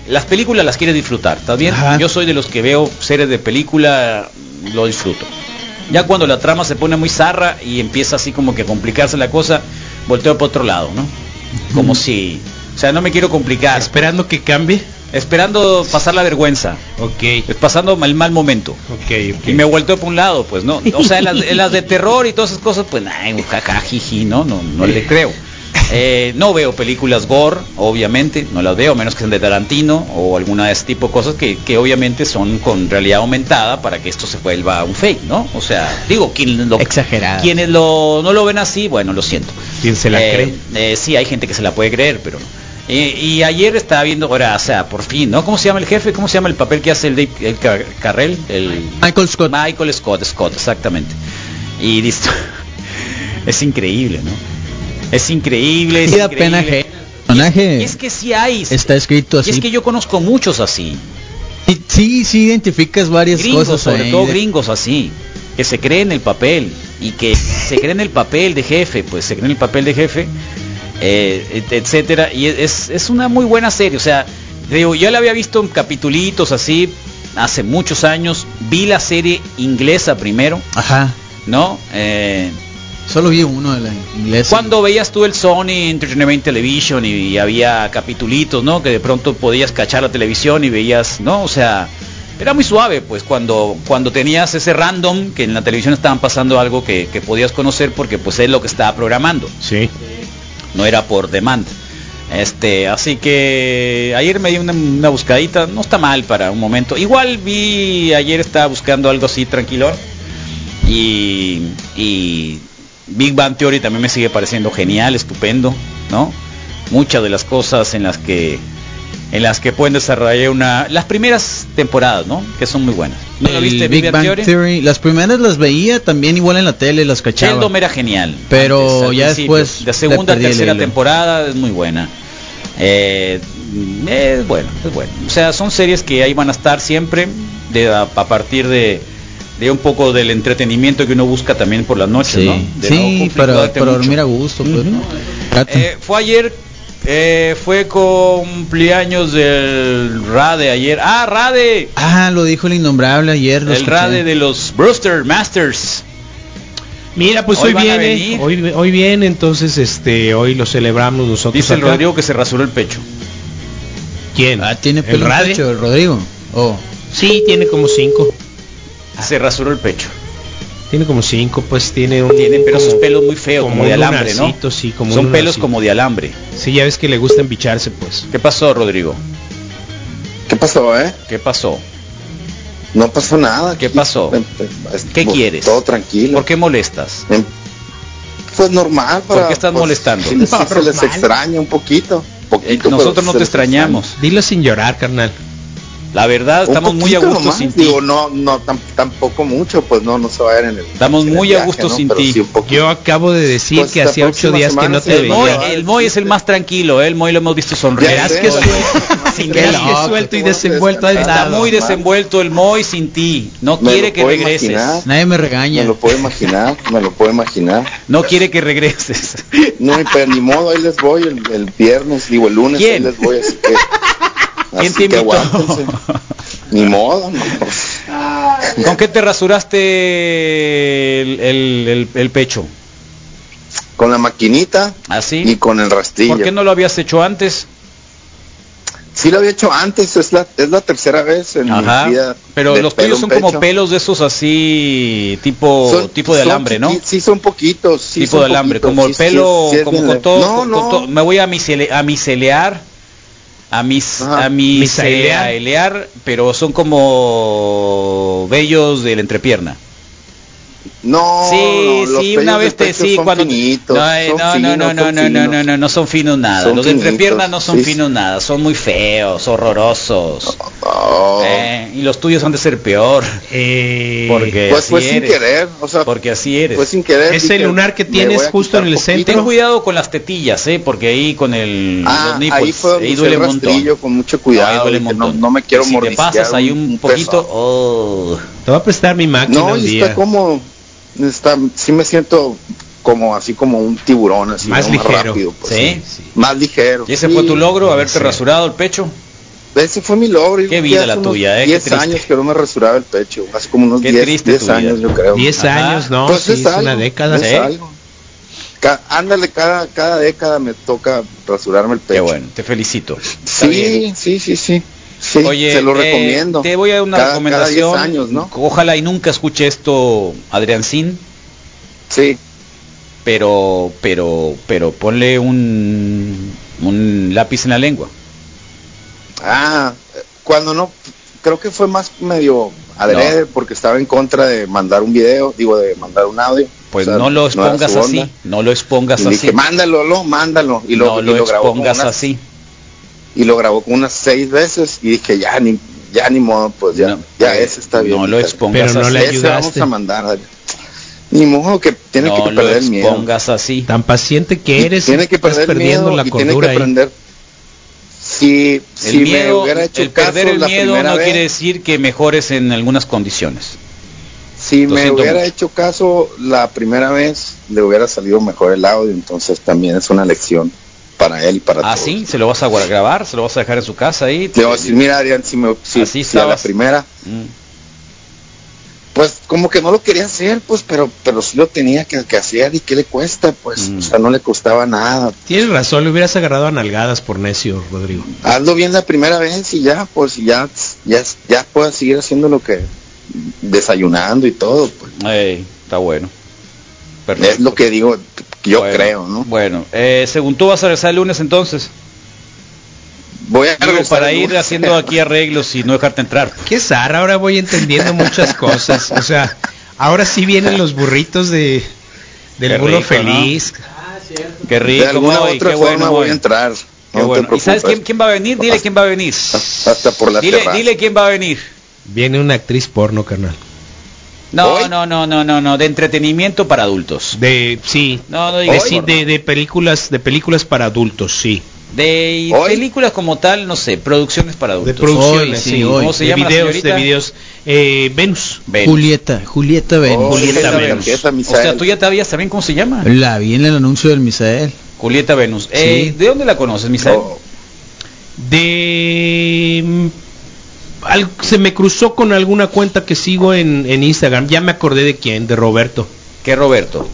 las películas las quieres disfrutar, ¿está bien? Ajá. Yo soy de los que veo series de película, lo disfruto. Ya cuando la trama se pone muy zarra y empieza así como que a complicarse la cosa, volteo para otro lado, ¿no? Como si, o sea, no me quiero complicar. Esperando que cambie. Esperando pasar la vergüenza. Ok, Pasando el mal momento. ok, ok. Y me volteo para un lado, pues no. O sea, en las, en las de terror y todas esas cosas, pues ay, jaja, jiji, no, no, no le creo. Eh, no veo películas gore, obviamente, no las veo, menos que sean de Tarantino o alguna de ese tipo de cosas que, que obviamente son con realidad aumentada para que esto se vuelva un fake, ¿no? O sea, digo, quien lo, Exagerada. quienes lo, no lo ven así, bueno, lo siento. ¿Quién se la Eh, cree? eh, sí, hay gente que se la puede creer, pero no. Eh, y ayer estaba viendo, ahora, o sea, por fin, ¿no? ¿Cómo se llama el jefe? ¿Cómo se llama el papel que hace el Dave el Car- Carrell? El Michael Scott. Michael Scott, Scott, exactamente. Y listo. <laughs> es increíble, ¿no? Es increíble, es da increíble. pena personaje Y es que sí hay. está escrito Y así. es que yo conozco muchos así. Sí, sí, sí identificas varias Gringos, cosas sobre ahí todo gringos así. Que se creen el papel. Y que se creen el papel de jefe. Pues se creen el papel de jefe. Eh, et- etcétera. Y es, es una muy buena serie. O sea, digo, yo la había visto en capitulitos así. Hace muchos años. Vi la serie inglesa primero. Ajá. ¿No? Eh, Solo vi uno de la inglesa. Cuando veías tú el Sony Entertainment Television y, y había capitulitos, ¿no? Que de pronto podías cachar la televisión y veías, ¿no? O sea, era muy suave, pues, cuando, cuando tenías ese random, que en la televisión estaban pasando algo que, que podías conocer porque pues es lo que estaba programando. Sí. No era por demand. Este, así que ayer me di una, una buscadita, no está mal para un momento. Igual vi, ayer estaba buscando algo así tranquilo. Y, y Big Bang Theory también me sigue pareciendo genial, estupendo, ¿no? Muchas de las cosas en las que en las que pueden desarrollar una las primeras temporadas, ¿no? Que son muy buenas. ¿No lo viste Big Big Bang Theory? Theory? Las primeras las veía también igual en la tele, las cachaba. Sheldon era genial. Pero ya después de segunda tercera temporada es muy buena. Eh, es bueno, es bueno. O sea, son series que ahí van a estar siempre de a, a partir de, de un poco del entretenimiento que uno busca también por las noches, Sí, ¿no? De sí para, para dormir a gusto. pues. Eh, fue ayer, eh, fue cumpleaños del Rade ayer. Ah, Rade, ah, lo dijo el innombrable ayer. el escuché. Rade de los Brewster Masters. Mira, pues Hoy hoy, viene, hoy, hoy viene, entonces este, hoy lo celebramos nosotros. Dice el. Rodrigo que se rasuró el pecho. ¿Quién? Ah, tiene ¿El pelo pecho, el Rodrigo. Oh. Sí, tiene como cinco. Se rasuró el pecho. Tiene como cinco, pues tiene un. Tiene, pero como- esos pelos muy feos, como, como de alambre, ¿no? sí, como Son pelos como de alambre. Sí, ya ves que le gusta embicharse, pues. ¿Qué pasó, Rodrigo? ¿Qué pasó, eh? ¿Qué pasó? No pasó nada. ¿Qué pasó? Em, es- ¿Qué quieres? Todo tranquilo. ¿Por qué molestas? Em, Pues normal. ¿Por Para, qué estás pues, molestando? sí les- se les extraña un poquito. poquito Eh, Nosotros no te extrañamos. Dilo sin llorar, carnal. La verdad, Un estamos muy a gusto nomás, sin ti. Digo, no, no, tam- tampoco mucho, pues no, no se vayan en el. Estamos en el muy a gusto ¿no? sin Pero ti. sí. Yo acabo de decir Pues que hacía ocho días que no te el El Moy, el Moy es el más tranquilo, ¿eh? el Moy lo hemos visto sonreír. Sé, que <laughs> Sin suelto y desenvuelto Está muy desenvuelto el Moy sin ti. No Me quiere que regreses. imaginar. Nadie me regaña. Me lo puedo imaginar, me lo puedo imaginar. No quiere que regreses. No, pero ni modo, ahí les voy el, el viernes, digo el lunes, ¿Quién? ahí les voy, así que. ¿Quién así te que invitó? aguántense. <laughs> Ni modo, no. ¿Con qué te rasuraste el, el- el- el pecho? Con la maquinita ¿Así? y con el rastrillo. ¿Por qué no lo habías hecho antes? Sí lo había hecho antes, es la, es la tercera vez en Ajá. mi vida. Pero los tuyos son como pelos de esos así, tipo Son- tipo de alambre, ¿no? Sí, son poquitos. Sí, tipo son de alambre, poquitos, como el sí, pelo, sí, es como con todo, No, con no. todo- me voy a misele- a miselear, a mis, Ajá. a Misailear. miselear, pero son como vellos de la entrepierna. No, sí, no, sí, una vez te sí cuando finitos, no, eh, no, no, finos, no, no, no, no, finos. no, no, no son finos nada. Son Los de entrepierna finitos, no son sí, finos nada, son muy feos, horrorosos. Oh, Eh, Y los tuyos han de ser peor. Eh, Porque Pues así fue sin eres. querer, o sea, Porque así eres. fue sin querer. Ese lunar que tienes justo en el centro. Ten cuidado con las tetillas, ¿eh? Porque ahí con el Ah, los nipples, ahí fue ahí duele el un montón. con mucho No, ahí cuidado. duele no, no me quiero Y si te pasas ahí un, poquito, oh, Te voy a prestar mi máquina No, está como, está, sí me siento como así como un tiburón, así Más ¿no? ligero. rápido, pues, ¿sí? más ligero. ¿Y ese sí. fue tu logro, haberte Sí. rasurado el pecho? Ese fue mi logro. Qué vida la tuya, eh, qué 10 triste. años que no me rasuraba el pecho, hace como unos Qué 10, triste 10 tu años vida. yo creo. 10 Ajá. años, no, Pues sí, es es una década. es algo. Ca- ándale, cada, cada década me toca rasurarme el pecho. Qué bueno, te felicito. Sí, sí, sí, sí. Sí, Oye, se lo eh, recomiendo. te voy a dar una Cada- recomendación. Cada 10 años, ¿no? Ojalá y nunca escuche esto Adrián Sin, Sí. pero, pero, pero ponle un, un lápiz en la lengua. Ah, cuando no, creo que fue más medio adrede porque estaba en contra de mandar un video, digo, de mandar un audio. Pues O sea, no lo expongas así, no lo expongas Y así. dije, mándalo, lo, mándalo. Y lo, no y lo, lo expongas así. Y lo grabó como unas seis veces y dije, ya ni, ya ni modo, pues ya, No, ya pues, ese está bien. no lo expongas Pero no así. le ese vamos ayudaste. a mandar. Ni modo que tiene no que lo perder el miedo. expongas así. Tan paciente que Y eres, tiene que estás perder el perdiendo miedo la y tiene que aprender. Si, El si me miedo, hubiera hecho el caso perder el la miedo primera no vez, quiere decir que mejores en algunas condiciones. Si Lo me hubiera mucho. hecho caso la primera vez, le hubiera salido mejor el audio, entonces también es una lección para él y para Ah, todos. sí, se lo vas a grabar, se lo vas a dejar en su casa ahí. Le voy a decir, mira Adrián, si, me, si, Así si a la primera, Mm. pues como que no lo quería hacer, pues, pero pero sí lo tenía que, que hacer y qué le cuesta, pues, Mm. o sea, no le costaba nada. Tienes razón, le hubieras agarrado a nalgadas por necio, Rodrigo. Hazlo bien la primera vez y ya, pues, y ya, ya, ya puedas seguir haciendo lo que, desayunando y todo, pues. Ey, está bueno. Perfecto. Es lo que digo, yo Bueno, creo, ¿no? Bueno, eh, según tú vas a regresar el lunes entonces. Voy a Digo, para el ir haciendo aquí arreglos y no dejarte entrar. Qué zarra, ahora voy entendiendo muchas cosas. O sea, ahora sí vienen los burritos de del Qué burro rico, feliz. Qué De rico, alguna u Moy, otra qué forma bueno, voy a entrar. Qué no bueno. te ¿Y sabes quién, quién va a venir? Dile quién va a venir. Hasta por la Dile, dile quién va a venir. Viene una actriz porno, carnal. No, ¿Hoy? no, no, no, no, no, de entretenimiento para adultos. De sí, No, no de, digas sí, porno. de, de películas de películas para adultos, sí. De ¿Hoy? películas como tal, no sé, producciones para De adultos. producciones, Hoy, sí, sí. hoy. ¿Cómo se de llama la videos, de señorita? videos. Eh, Venus. Venus. Julieta, Julieta Venus. Oh, Julieta esa Venus. tarjeta, O sea, tú ya sabías también cómo se llama. La vi en el anuncio del Misael. Julieta Venus. Eh, ¿De dónde la conoces, Misael? Oh, De mm, al- se me cruzó con alguna cuenta que sigo en, en Instagram. Ya me acordé de quién, de Roberto. ¿Qué Roberto?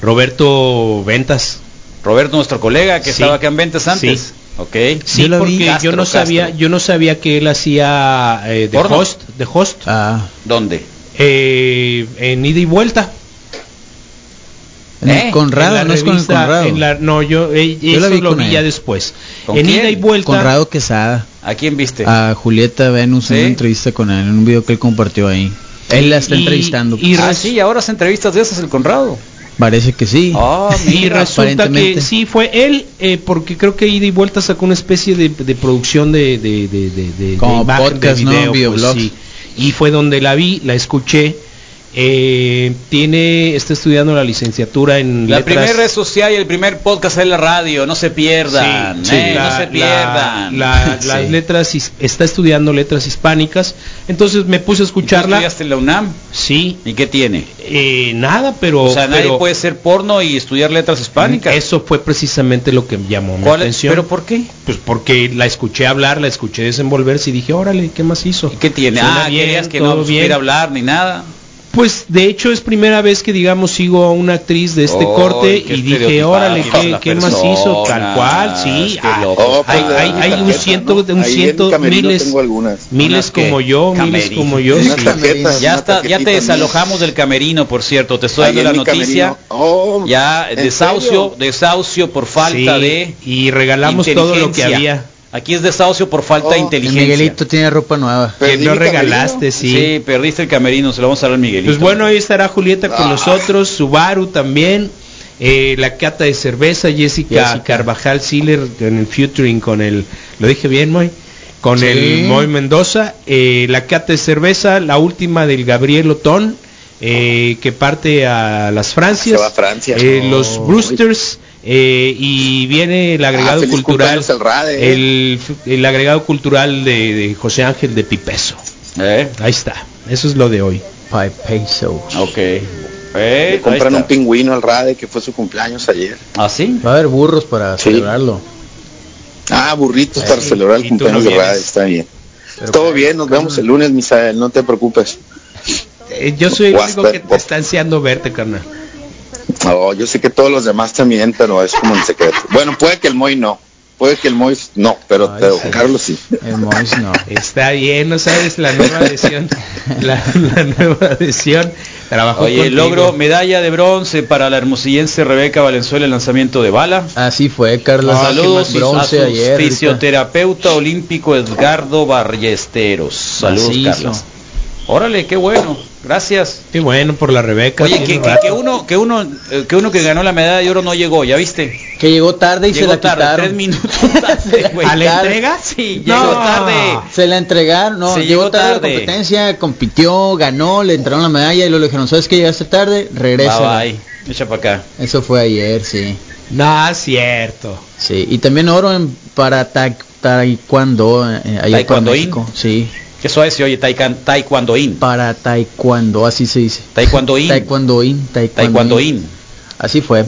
Roberto Ventas. Roberto, nuestro colega que Sí. estaba acá en Ventas antes. Sí. Ok. Sí, Yo porque Castro, yo no sabía, Castro. yo no sabía que él hacía eh, de ¿Porno? host, de host, Ah, ¿Dónde? eh, en ida y vuelta. en ¿Eh? el Conrado, En la no es con el Conrado. en la- no, yo, eh, Yo eso vi lo vi ya después. ¿Con En quién? ida y vuelta. Conrado Quesada. ¿A quién viste? A Julieta Venus en una entrevista con él, en un video que él compartió ahí. Él la está Y- entrevistando. y ah, sí, ahora hace entrevistas de esas el Conrado. Parece que sí. Ah, <laughs> Y resulta que sí fue él, eh, porque creo que ida y vuelta sacó una especie de, de producción de, de, de, de- de- de Como imagen, podcast, de ¿no? video, pues, sí. Y fue donde la vi, la escuché. Eh, tiene, está estudiando la licenciatura en La letras. primera red social y el primer podcast es la radio, no se pierdan, Sí, eh, la- no se pierdan. la- <laughs> Sí. Las letras, está estudiando letras hispánicas. Entonces me puse a ¿Y tú escucharla. estudiaste en la UNAM? Sí, ¿Y qué tiene? eh, nada, pero, O sea, nadie pero puede ser porno y estudiar letras hispánicas. eso fue precisamente lo que llamó mi atención. ¿Pero por qué? Pues porque la escuché hablar, la escuché desenvolverse y dije, órale, ¿qué más hizo? ¿Y qué tiene? Suena Ah, bien, querías que no bien. hablar ni nada. Pues de hecho es primera vez que digamos sigo a una actriz de este corte y dije, órale, ¿qué, qué más hizo? Tal cual, sí. es que ah. Oh, hay, pues, hay, un ciento, un ciento, miles, tengo algunas. miles como yo, miles como yo. Sí. tarjetas. Ya está, ya te desalojamos del camerino, por cierto. Te estoy dando la noticia. Oh, Ya ¿en desahucio, serio? desahucio por falta Sí, de y regalamos todo lo que había. Aquí es desahucio por falta de Oh, El inteligencia. Miguelito tiene ropa nueva. Que camerino. regalaste, sí. Sí. perdiste el camerino, se lo vamos a dar al Miguelito. Pues bueno, ahí estará Julieta con Ah. nosotros, Subaru también, eh, la cata de cerveza, Jessica, Jessica. Carvajal Siller en el featuring con el, lo dije bien, Moy, con Sí. el Moy Mendoza, eh, la cata de cerveza, la última del Gabriel Otón, eh, que parte a las Francias, Se va a Francia. eh, No. los Brewsters, eh, y viene el agregado Ah, feliz cultural, el, el agregado cultural de, de José Ángel de Pipeso. ¿Eh? Ahí está, eso es lo de hoy. Five pesos. Ok. Le Eh, compran un pingüino al Rade que fue su cumpleaños ayer. ¿Ah, sí? Va a haber burros para Sí. celebrarlo. Ah, burritos para Sí, celebrar el cumpleaños no de Rade, está bien. Pero Todo bien, nos vemos el lunes, Misael, no te preocupes. Eh, yo soy el único que te está ansiando verte, carnal. Oh, yo sé que todos los demás también, pero es como en secreto. Bueno, puede que el Moy no, puede que el Moy no, pero, Ay, pero sí. Carlos sí. El Mois no. Está bien, no sabes la nueva <laughs> adhesión. la, la nueva adhesión. Trabajó Oye, contigo. logro medalla de bronce para la hermosillense Rebeca Valenzuela en lanzamiento de bala. Así fue, Carlos. Saludos Qué más a bronce su ayer. ahorita. fisioterapeuta olímpico Edgardo Ballesteros. Saludos. Carlos. Órale, qué bueno. Gracias. Qué bueno por la Rebeca. Oye, que, que- uno que uno eh, que uno que ganó la medalla de oro no llegó, ¿ya viste? Que llegó tarde y llegó se la tarde, quitaron. tres minutos <laughs> tarde, güey. ¿A la entrega? Sí, No. llegó tarde. Se la entregaron, no, Se llegó llegó tarde, a la competencia, compitió, ganó, le entraron la medalla y luego le dijeron, ¿sabes que llegaste tarde? Regresa. Bye, bye. Echa para acá. Eso fue ayer, sí. No, es cierto. Sí, y también oro en, para ta- taekwondo, eh, allá para Taekwondoín. México. Sí, Qué suave se oye taikan- taekwondoín. para taekwondo, así se dice. Taekwondoín. Taekwondoín, taekwondoín. Así fue.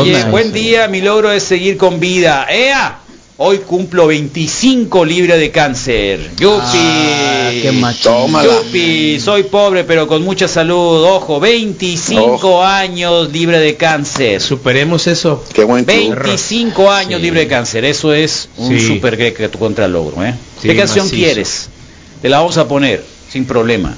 Oye, buen día, mi logro es seguir con vida. ¡Ea! Hoy cumplo 25 libres de cáncer. ¡Yupi! Ah, qué machín. Tómala. ¡Yupi! Soy pobre pero con mucha salud. Ojo, 25 Ojo. años libre de cáncer. Superemos eso. Qué buen club. 25 años Sí. libre de cáncer. Eso es un Sí. super greca contra logro. ¿eh? Sí, ¿Qué canción macizo. quieres? Te la vamos a poner sin problema.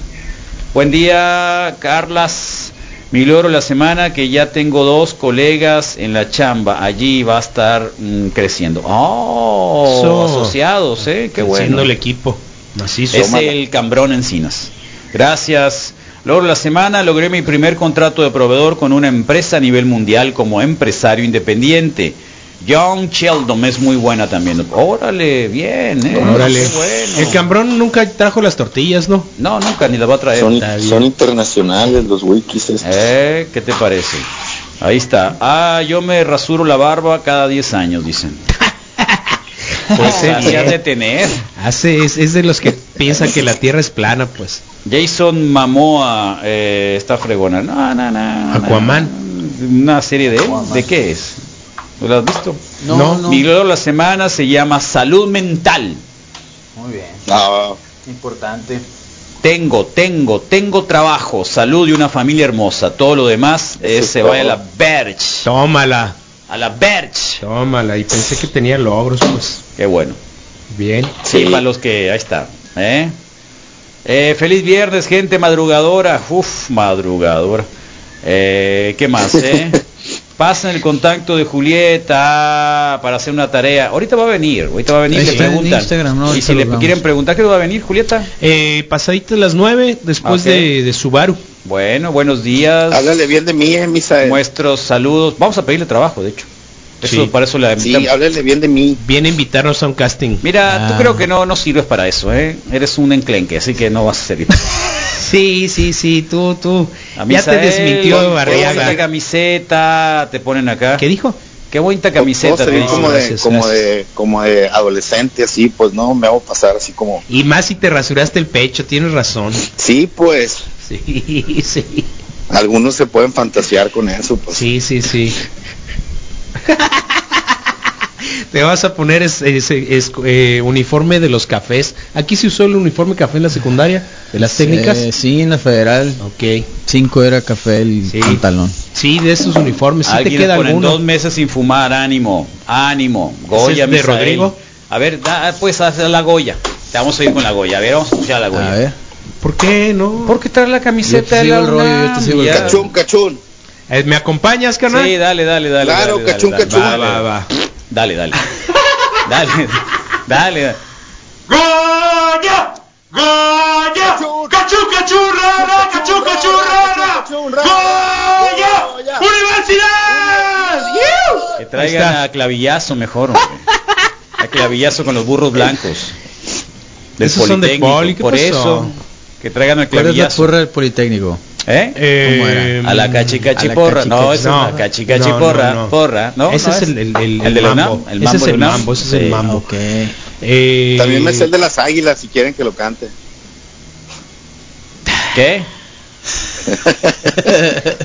Buen día, Carlas. Mi logro la semana que ya tengo dos colegas en la chamba. Allí va a estar mm, creciendo. Oh, asociados, ¿eh? Qué bueno. El equipo. Macizo. Es el Cambrón Encinas. Gracias. Logro la semana logré mi primer contrato de proveedor con una empresa a nivel mundial como empresario independiente. John Sheldon es muy buena también. Órale, bien, ¿eh? Órale. Bueno. El cambrón nunca trajo las tortillas, ¿no? No, nunca ni las va a traer. Son, internacionales los wikis. estos. Eh, ¿Qué te parece? Ahí está. Ah, yo me rasuro la barba cada 10 años, dicen. <laughs> Pues sí, bien. de tener. Hace, es, es de los que piensan que la tierra es plana, pues. Jason Mamoa eh, está fregona. No, no, no. Aquaman. no. Una serie de. ¿De qué es? ¿No ¿Lo has visto? No, No, no. Mi logro de la semana se llama Salud Mental. Muy bien. Ah, Importante. Tengo, tengo, tengo trabajo, salud y una familia hermosa. Todo lo demás eh, se vaya a la Berch. Tómala. A la Berch. Tómala. Y pensé que tenía logros, pues. Qué bueno. Bien. Sí, Sí. para los que, ahí está. ¿eh? Eh, feliz viernes, gente madrugadora. Uf, madrugadora. Eh, ¿Qué más? Eh? <laughs> Pasen el contacto de Julieta para hacer una tarea. Ahorita va a venir, ahorita va a venir, Ahí le preguntan. Instagram, ¿no? y si le quieren preguntar, ¿qué va a venir, Julieta? Eh, pasaditas las nueve, después Ok. de, de Subaru. Bueno, buenos días. háblale bien de mí, eh, Misael. Nuestros saludos. Vamos a pedirle trabajo, de hecho. Eso, Sí. para eso la Sí, háblale bien de mí. Viene a invitarnos a un casting. Mira, tú Ah. creo que no, no sirves para eso, ¿eh? Eres un enclenque, así que no vas a servir. <laughs> Sí, sí, sí, tú, tú. A ya te desmintió Qué bonita Barriaga. camiseta, te ponen acá. ¿Qué dijo? Qué bonita camiseta. Todo se te como de, gracias, como gracias. de, como de adolescente, así, pues no, me hago pasar así como. Y más si te rasuraste el pecho, tienes razón. Sí, pues, Sí, sí. algunos se pueden fantasear con eso, pues. Sí, sí, sí. <laughs> Te vas a poner ese, ese- es- eh, uniforme de los cafés. Aquí se usó el uniforme café en la secundaria, de las técnicas. Eh, sí, en la federal. Ok. 5 era café el Sí. pantalón. Sí, de esos uniformes. Sí te queda alguno. dos meses sin fumar, ánimo, ánimo. ¿Ese Goya, es de Misael. Rodrigo? A ver, da, pues hacer la Goya. Te vamos a ir con la Goya. A ver, vamos a escuchar la Goya. A ver. ¿Por qué no? ¿Por qué trae la camiseta Yo te de sigo la el rollo, yo te el. Cachún, cachún. Eh, ¿Me acompañas, carnal? Sí, dale, dale, dale. Claro, dale, dale, cachún, dale, cachún. dale, Va, va, va. Dale, dale. <laughs> dale, dale. ¡Goya! ¡Goya! ¡Cachú, rara! ¡Cachú, rara! ¡Goya! ¡Universidad! Que traigan a clavillazo mejor, hombre. A clavillazo con los burros blancos. Del Esos son de Politécnico, Poli, ¿qué por pasó? eso. Que traigan el ¿Cuál es la clavillazo. porra del Politécnico? ¿Eh? ¿Cómo era? A la cachicachi A la porra. No, es no. la cachicachi No, no, porra. no. Porra. No, ese no es el, el, el, el de la mambo. El ese es el mambo, ese es el mambo. Ok. Eh, También me sé el de las águilas si quieren que lo cante. ¿Qué? <laughs>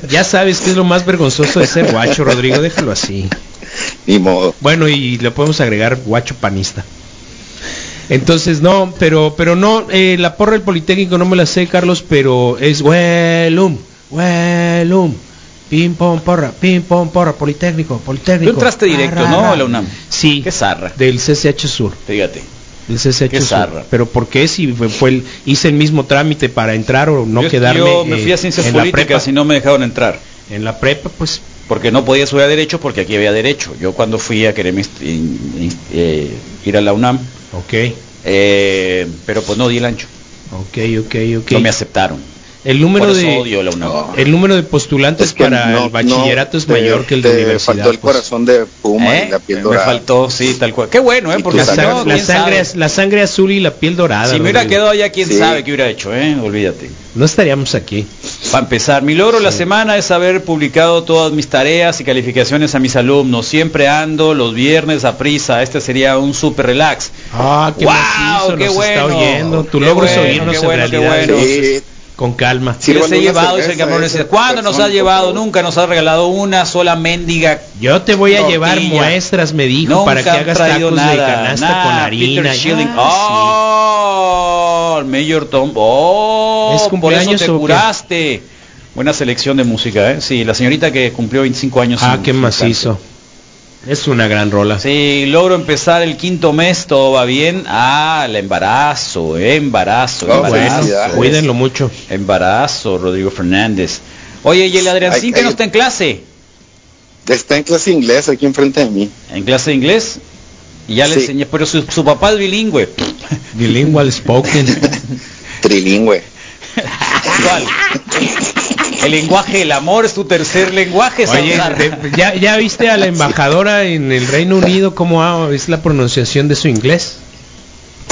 Ya sabes que es lo más vergonzoso de ser guacho, Rodrigo, déjalo así. Ni modo. Bueno, y le podemos agregar guacho panista. Entonces, no, pero pero no, eh, la porra del Politécnico no me la sé, Carlos, pero es Huelum, Huelum, pim pom porra, pim pom porra, Politécnico, Politécnico. Tú entraste directo, Ra, ¿no? A la UNAM. Sí, Qué zarra. del CCH Sur. Fíjate. Del CCH Qué Sur. zarra. Pero ¿por qué si fue, fue el, hice el mismo trámite para entrar o no yo, quedarme yo me eh, fui a ciencias políticas y no me dejaron entrar. En la prepa, pues Porque no podía subir a derecho porque aquí había derecho. Yo cuando fui a querer eh, ir a la UNAM, Ok, eh, pero pues no di el ancho. ok, ok, ok. No me aceptaron. El número de odio la UNAM. el número de postulantes Es que para no- el bachillerato no, es mayor te- que el de te universidad. faltó el pues. corazón de Puma ¿Eh? y la piel Me dorada. faltó, sí, tal cual. Qué bueno, ¿eh? Porque la, tú si sang- no, la ¿quién sangre, la sangre azul y la piel dorada. Si me hubiera quedado allá, quién Sí. sabe qué hubiera hecho, ¿eh? Olvídate. No estaríamos aquí. Para empezar, mi logro la semana es haber publicado todas mis tareas y calificaciones a mis alumnos. Siempre ando los viernes a prisa. Este sería un super relax. Ah, qué ¡Guau! macizo, ¡Qué nos bueno! está oyendo. Tu Qué logro es bueno, oírnos qué en bueno, qué realidad. bueno. Sí, Con calma. Si les he llevado, cabrón ¿Cuándo nos por llevado? Nunca nos has regalado una sola mendiga. Yo te voy a Tortilla. llevar muestras, me dijo, Nunca para que hagas traído tacos nada. de canasta nada. con harina. Peter. Ah, Oh, el Mayor Tom. Oh, ¿Es por eso cumpleaños te curaste. Buena selección de música, ¿eh? Sí, la señorita que cumplió 25 años. Ah, qué macizo. Es una gran rola. Sí, logro empezar el quinto mes, todo va bien. Ah, el embarazo, embarazo, Oh, embarazo. Cuídenlo mucho. Embarazo, Rodrigo Fernández. Oye, ¿y el Adriancín que no está en clase? Está en clase de inglés aquí enfrente de mí. ¿En clase de inglés? Y ya le enseñé, pero su, su papá es bilingüe. <laughs> Bilingual spoken. Trilingüe. <laughs> ¿Cuál? <laughs> El lenguaje del amor es tu tercer lenguaje, Oye, de- ¿ya, ¿ya viste a la embajadora en el Reino Unido cómo es la pronunciación de su inglés?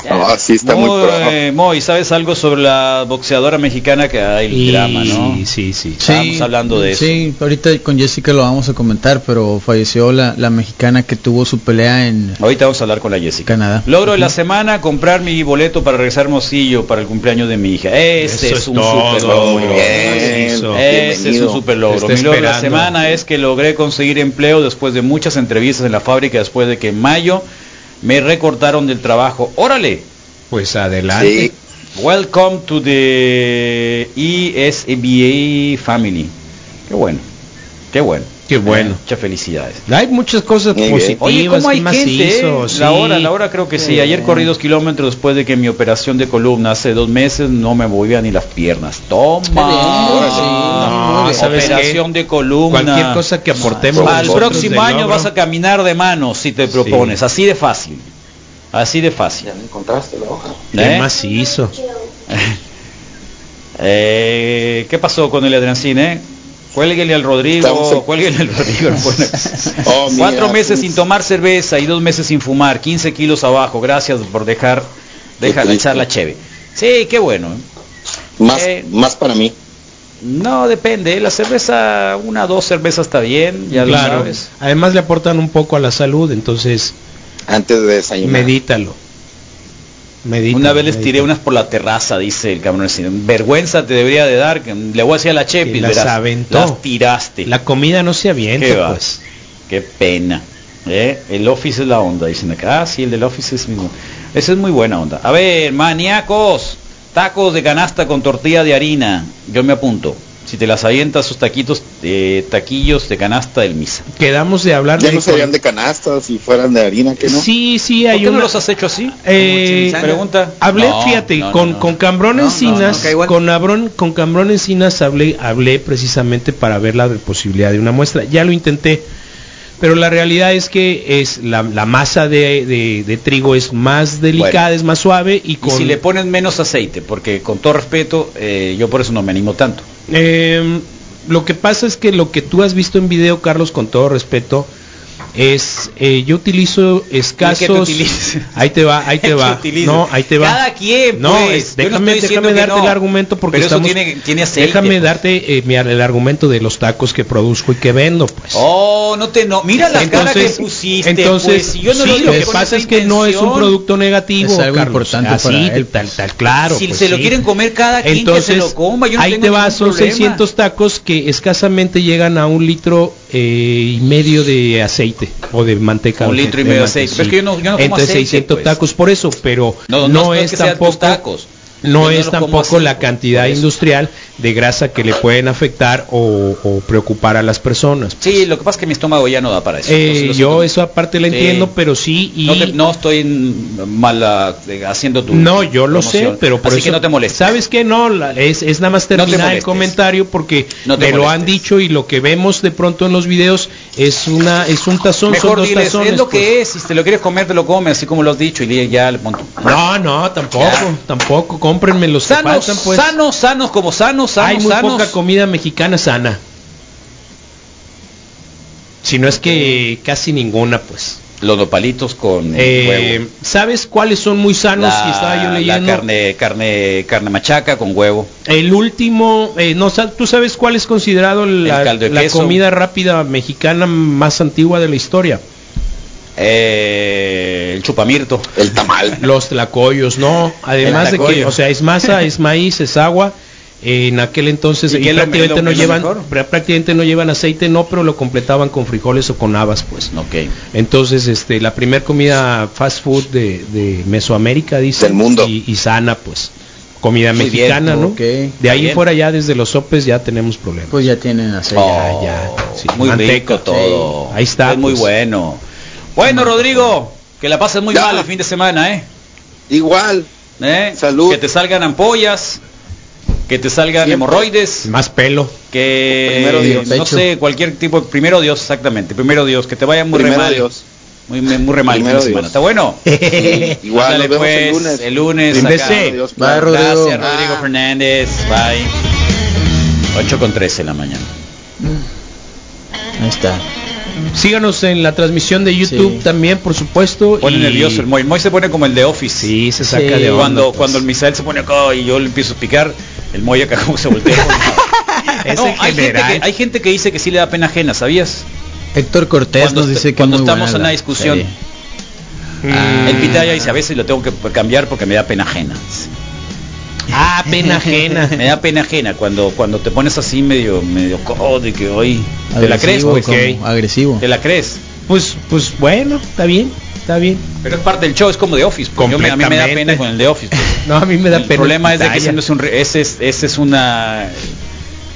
<laughs> Ah, sí, está muy pro. eh, Moy, ¿sabes algo sobre la boxeadora mexicana que hay Y- drama, no? Sí, sí. Estábamos hablando de eso. Sí, ahorita con Jessica lo vamos a comentar, pero falleció la, la mexicana que tuvo su pelea en Ahorita vamos a hablar con la Jessica. Canadá. Logro de la semana comprar mi boleto para regresar a Hermosillo para el cumpleaños de mi hija. Ese Eso es, es un todo, super logro. muy bien. Macizo. Ese es un super logro. Mi logro de la semana es que logré conseguir empleo después de muchas entrevistas en la fábrica, después de que en mayo me recortaron del trabajo. ¡Órale! Pues adelante. Sí. Welcome to the ESBA family. Qué bueno. Qué bueno. Qué bueno. Eh, muchas felicidades. Hay muchas cosas Muy positivas. Oye, ¿cómo hay qué gente? eh? macizo, La hora, la hora creo que sí. Ayer corrí dos kilómetros después de que mi operación de columna hace dos meses no me movían ni las piernas. Toma. No, ¿sabes operación de columna. Cualquier cosa que aportemos Al próximo año vas a caminar de manos si te propones. Así de fácil. Así de fácil. Ya no encontraste la hoja. Qué ¿Eh? macizo. <laughs> Eh, ¿Qué pasó con el Adriancín, eh? Cuélguele al Rodrigo, cuélguele al Rodrigo. Bueno. <laughs> Oh, Cuatro meses sin tomar cerveza y dos meses sin fumar, 15 kilos abajo. Gracias por dejar, dejar la charla chévere. Sí, qué bueno. Más, Eh, más para mí. No, depende. La cerveza, una dos cervezas está bien, ya lo claro. sabes. Además le aportan un poco a la salud, entonces Antes de desayunar. medítalo. Una vez les tiré unas por la terraza, dice el cabrón. Vergüenza te debería de dar. que Le voy a decir a la Chepi, Y las verás, aventó. las tiraste. La comida no se ¿Qué avienta, va? pues. Qué pena. ¿eh? El Office es la onda, dicen acá. Ah, sí, el del Office es mismo. Esa es muy buena onda. A ver, maníacos. Tacos de canasta con tortilla de harina. Yo me apunto. Si te las avientas, sus taquitos, eh, taquillos de canasta del misa. Quedamos de hablar Ya de no serían de canastas si fueran de harina, que no? Sí, sí, ¿Por hay qué no los has hecho así? Eh, Pregunta. Hablé, No, fíjate, no, no, con, no. con Cambrón No, no, Encinas, con, Abrón- con Cambrón Encinas hablé, hablé precisamente para ver la posibilidad de una muestra. Ya lo intenté, pero la realidad es que es la, la masa de, de- de trigo es más delicada, Bueno. es más suave y Y con... si le pones menos aceite, porque con todo respeto, eh, yo por eso no me animo tanto. Eh, lo que pasa es que lo que tú has visto en video, Carlos, con todo respeto, es eh, yo utilizo escasos ahí te va ahí <laughs> te ¿Qué va no ahí te va Cada quien, no pues. es- no déjame déjame darte no. el argumento porque Pero eso estamos tiene- tiene aceite, déjame pues. darte eh, mi- el argumento de los tacos que produzco y que vendo pues Oh, no te no. Mira la cara que pusiste. entonces, pues, si yo no sí, lo digo que pasa es que no es un producto negativo, Es algo Carlos. importante Así, para él, tal, tal, claro. Si pues se lo sí. quieren comer cada quien Entonces, que se lo coma, yo no ahí tengo te va, son problema. 600 tacos que escasamente llegan a un litro eh, y medio de aceite o de manteca. Un litro y medio de aceite. Pero es que yo no- yo no como Entre aceite, 600 pues. tacos, por eso, pero No, no, no es tampoco tacos. No no es tampoco la por cantidad industrial de grasa que le pueden afectar o, o preocupar a las personas. Sí, lo que pasa es que mi estómago ya no da para eso. Eh, yo eso aparte lo Sí. entiendo, pero sí y No, te- no estoy mal eh, haciendo tu No, yo lo promoción. sé, pero por Así eso que no te molestes. ¿Sabes qué? No, la- es, es nada más No terminar el comentario porque No te me lo han dicho y lo que vemos de pronto en los videos es una es un tazón, son dos diles, tazones. es lo pues. que es, si te lo quieres comer, te lo comes, así como lo has dicho, y ya le pongo. No, no, tampoco, Ya. tampoco, cómprenme los que Sanos, faltan, pues. sanos, sanos, como sanos, sanos, Hay muy sanos. poca comida mexicana sana. Si no es que casi ninguna, pues. Los nopalitos con Eh, huevo. ¿Sabes cuáles son muy sanos? La, estaba yo la carne, carne, carne machaca con huevo. El último, eh, no, ¿tú sabes cuál es considerado la, comida rápida mexicana más antigua de la historia? Eh, el chupamirto. El tamal. Los tlacoyos, no. Además de que, o sea, es masa, es maíz, es agua. En aquel entonces ¿Y y prácticamente lo- no llevan prácticamente no llevan aceite, no, pero lo completaban con frijoles o con habas, pues. Ok. Entonces, este, la primer comida fast food de, de Mesoamérica, dice. Del mundo. Y, y sana, pues. Comida Muy bien, mexicana, ¿no? De ahí Bien. fuera ya desde los sopes ya tenemos problemas. Pues ya tienen aceite. Oh, ya, sí, muy manteca, rico todo. sí. Ahí está, Es muy pues. bueno. Bueno, Rodrigo, que la pases muy Ya. mal el fin de semana, ¿eh? Igual. ¿Eh? Salud. Que te salgan ampollas, que te salgan Siempre. hemorroides, Más pelo. que Primero Dios. no Pecho. sé, cualquier tipo, primero Dios, exactamente, primero Dios, que te vaya muy re Primero mal. Dios. Muy, muy re mal el fin Primero de semana. ¿Está bueno? <laughs> Igual, nos vemos el pues, lunes. El lunes. Un acá. beso. Dios, Bye, claro. Rodrigo. Gracias, Rodrigo Ah. Fernández. Bye. 8 con 13 en la mañana. Ahí está. Síganos en la transmisión de YouTube Sí. también, por supuesto. Pone y- nervioso el Moy. Moy se pone como el de Office. Sí, se saca Sí. de onda, Cuando, pues. cuando el Misael se pone acá y yo le empiezo a picar, el Moy acá como se voltea. <laughs> Es No, hay, gente que, hay gente que dice que sí le da pena ajena, ¿sabías? Héctor Cortés Cuando nos dice que cuando muy estamos buena en la una discusión. serie. Mm. El pitaya dice a veces lo tengo que cambiar porque me da pena ajena. <laughs> Ah, pena ajena. <laughs> Me da pena ajena cuando cuando te pones así medio medio codo de que hoy te la crees, Agresivo, pues, agresivo. te la crees. Pues, pues bueno, está bien, está bien. Pero es parte del show, es como de Office. pues. Yo me- a mí me da Completamente. pena con el de Office. <laughs> No, a mí me da el pena. problema es de que ese, no es un re- ese es, ese es una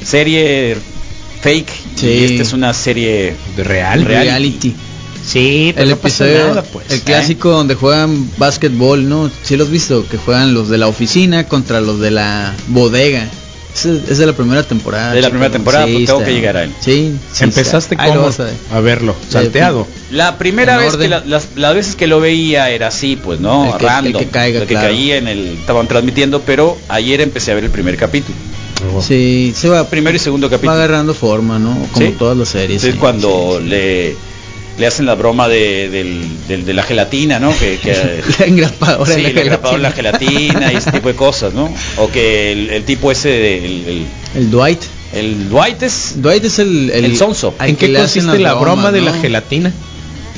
serie fake Sí. y esta es una serie ¿De real. Reality. Reality. Sí, pero El no pasa episodio, nada, pues. el clásico donde juegan básquetbol, ¿no? ¿Sí lo has visto? Que juegan los de la oficina contra los de la bodega. Es, es de la primera temporada. De la chico. primera temporada, pues tengo que llegar a él. Sí, sí Empezaste como a ver. a verlo, salteado. La primera En vez que la- las, las veces que lo veía era así, pues, ¿no? El que- Random. el que caiga, lo que claro. caía en el estaban transmitiendo, pero ayer empecé a ver el primer capítulo. Sí, se va, Primero y segundo va capítulo. agarrando forma, ¿no? Como Sí. todas las series. Es sí. cuando le le hacen la broma de, del- del- de la gelatina, ¿no? Que, que <laughs> La engrapadora sí, la el engrapador, la gelatina. gelatina y ese tipo de cosas, ¿no? O que el, el tipo ese, de- el, el, El Dwight. el Dwight es, Dwight es el... El sonso. ¿En qué consiste la broma de ¿no? la gelatina?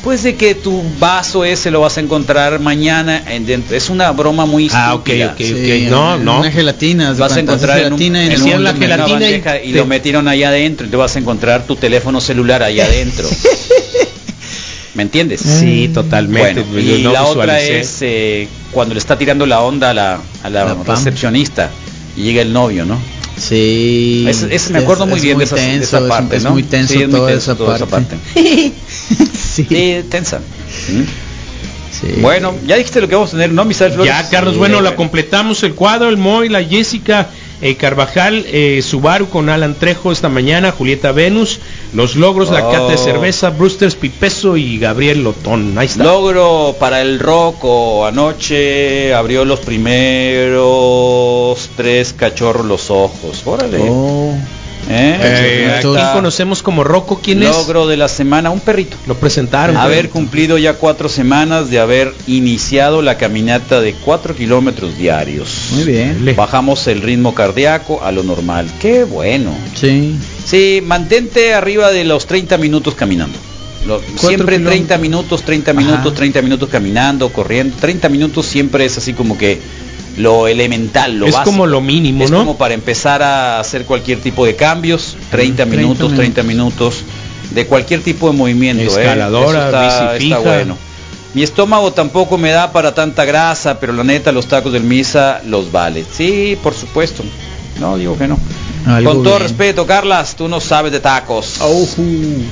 pues de que tu vaso ese lo vas a encontrar mañana en dentro. Es una broma muy Ah, ok, estúpida. ok, Sí, ok. No, en no. Una gelatina. vas a encontrar en un, gelatina en el hicieron la en una gelatina y bandeja y, te- lo metieron allá adentro y te vas a encontrar tu teléfono celular allá adentro. <laughs> ¿Me entiendes? Sí, totalmente. Bueno, Yo y no la otra es eh, cuando le está tirando la onda a la, a la La Pam. recepcionista y llega el novio, ¿no? Sí. Ese- ese me acuerdo muy bien de esa- de esa es- parte, es, ¿no? muy tenso Sí, es muy toda, tenso esa, toda esa parte. <laughs> sí. Sí, tensa. ¿Mm? sí. Bueno, ya dijiste lo que vamos a tener, ¿no, Misael Flores? Ya, Carlos, Sí, bueno, la completamos el cuadro, el Moy, la Jessica eh, Carvajal, eh, Subaru con Alan Trejo esta mañana, Julieta Venus, los logros, la Oh. cata de cerveza, Brewsters Pipeso y Gabriel Lotón. Ahí está. Logro para el rock o anoche abrió los primeros tres cachorros los ojos. Órale. Oh, ¿Eh? Eh, aquí conocemos como Rocco, ¿quién es? Logro de la semana, un perrito. Lo presentaron. Haber cumplido ya cuatro semanas de haber iniciado la caminata de cuatro kilómetros diarios. Muy bien. Bajamos el ritmo cardíaco a lo normal. Qué bueno. Sí. Sí, mantente arriba de los 30 minutos caminando. Lo- siempre kilómetros. 30 minutos, 30 minutos, 30 minutos caminando, corriendo. 30 minutos siempre es así como que lo elemental, lo es básico. como lo mínimo, Es ¿no? como para empezar a hacer cualquier tipo de cambios, 30 30 minutos, 30 minutos, de cualquier tipo de movimiento. ¿eh? Escaladora, está, bici está fija. bueno. Mi estómago tampoco me da para tanta grasa, pero la neta los tacos del misa los vale. Sí, por supuesto. No digo que no. Algo Con todo bien. respeto, Carlas, tú no sabes de tacos.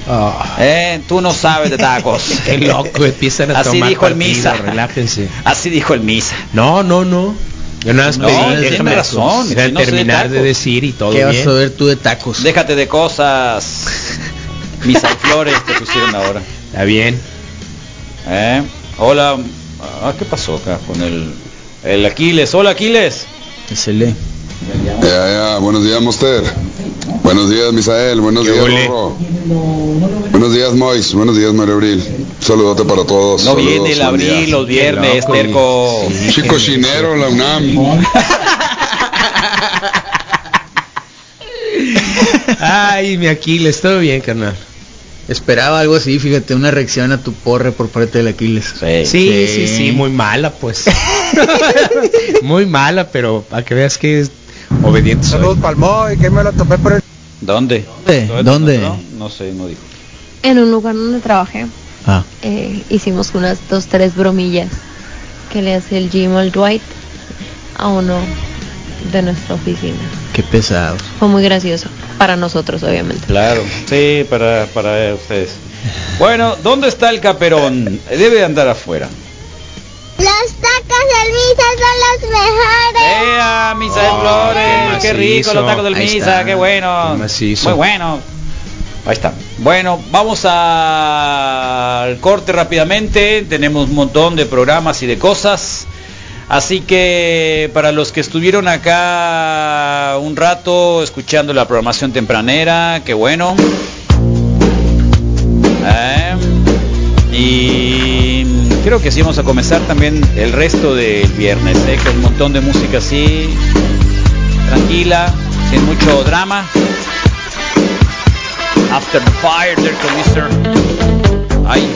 Ah, Eh, tú no sabes de tacos. <laughs> qué loco, empiezan a Así tomar dijo el partido, misa. relájense. Así dijo el misa. No, no, no. Yo nada más No, pedí, déjame, razón, no de terminar de, decir y todo ¿Qué vas a ver tú de tacos? Déjate de cosas. <laughs> Misa y flores te pusieron ahora. Está bien. Eh, Hola. Ah, ¿Qué pasó acá con el, el Aquiles? Hola Aquiles. Se lee. Ya, ya, buenos días, Monster. Buenos días, Misael. Buenos ¿Qué días? Rorro. Buenos días, Mois. Buenos días, Mario Abril. Un saludote para todos. No Saludos, viene el abril, día. los viernes, terco. Chico chinero, la UNAM. Ay, mi Aquiles, todo bien, carnal. Esperaba algo así, fíjate, una reacción a tu porre por parte del Aquiles. Sí. Sí, sí, sí, muy mala, pues. <laughs> muy mala, pero para que veas que es obediente. soy. Palmoy, que me lo topé por el... ¿Dónde? ¿Dónde? ¿Dónde? No, no sé, no dijo. En un lugar donde trabajé, Ah, eh, hicimos unas dos, tres bromillas que le hace el Jim al Dwight a uno de nuestra oficina. qué pesado. Fue muy gracioso, para nosotros obviamente. Claro, sí, para, para ustedes. Bueno, ¿dónde está el caperón? Debe de andar afuera. Del Misa son los mejores. ¡Ea, Misa de Oh, Flores! qué ¡Qué rico los tacos del Ahí Misa! está. ¡Qué bueno! Qué. Muy bueno. Ahí está. Bueno, vamos a- al corte rápidamente. Tenemos un montón de programas y de cosas. Así que para los que estuvieron acá un rato escuchando la programación tempranera, qué bueno. Eh, y creo que sí vamos a comenzar también el resto del viernes, eh, con un montón de música así, tranquila, sin mucho drama. After the fire, there Mr. Ay.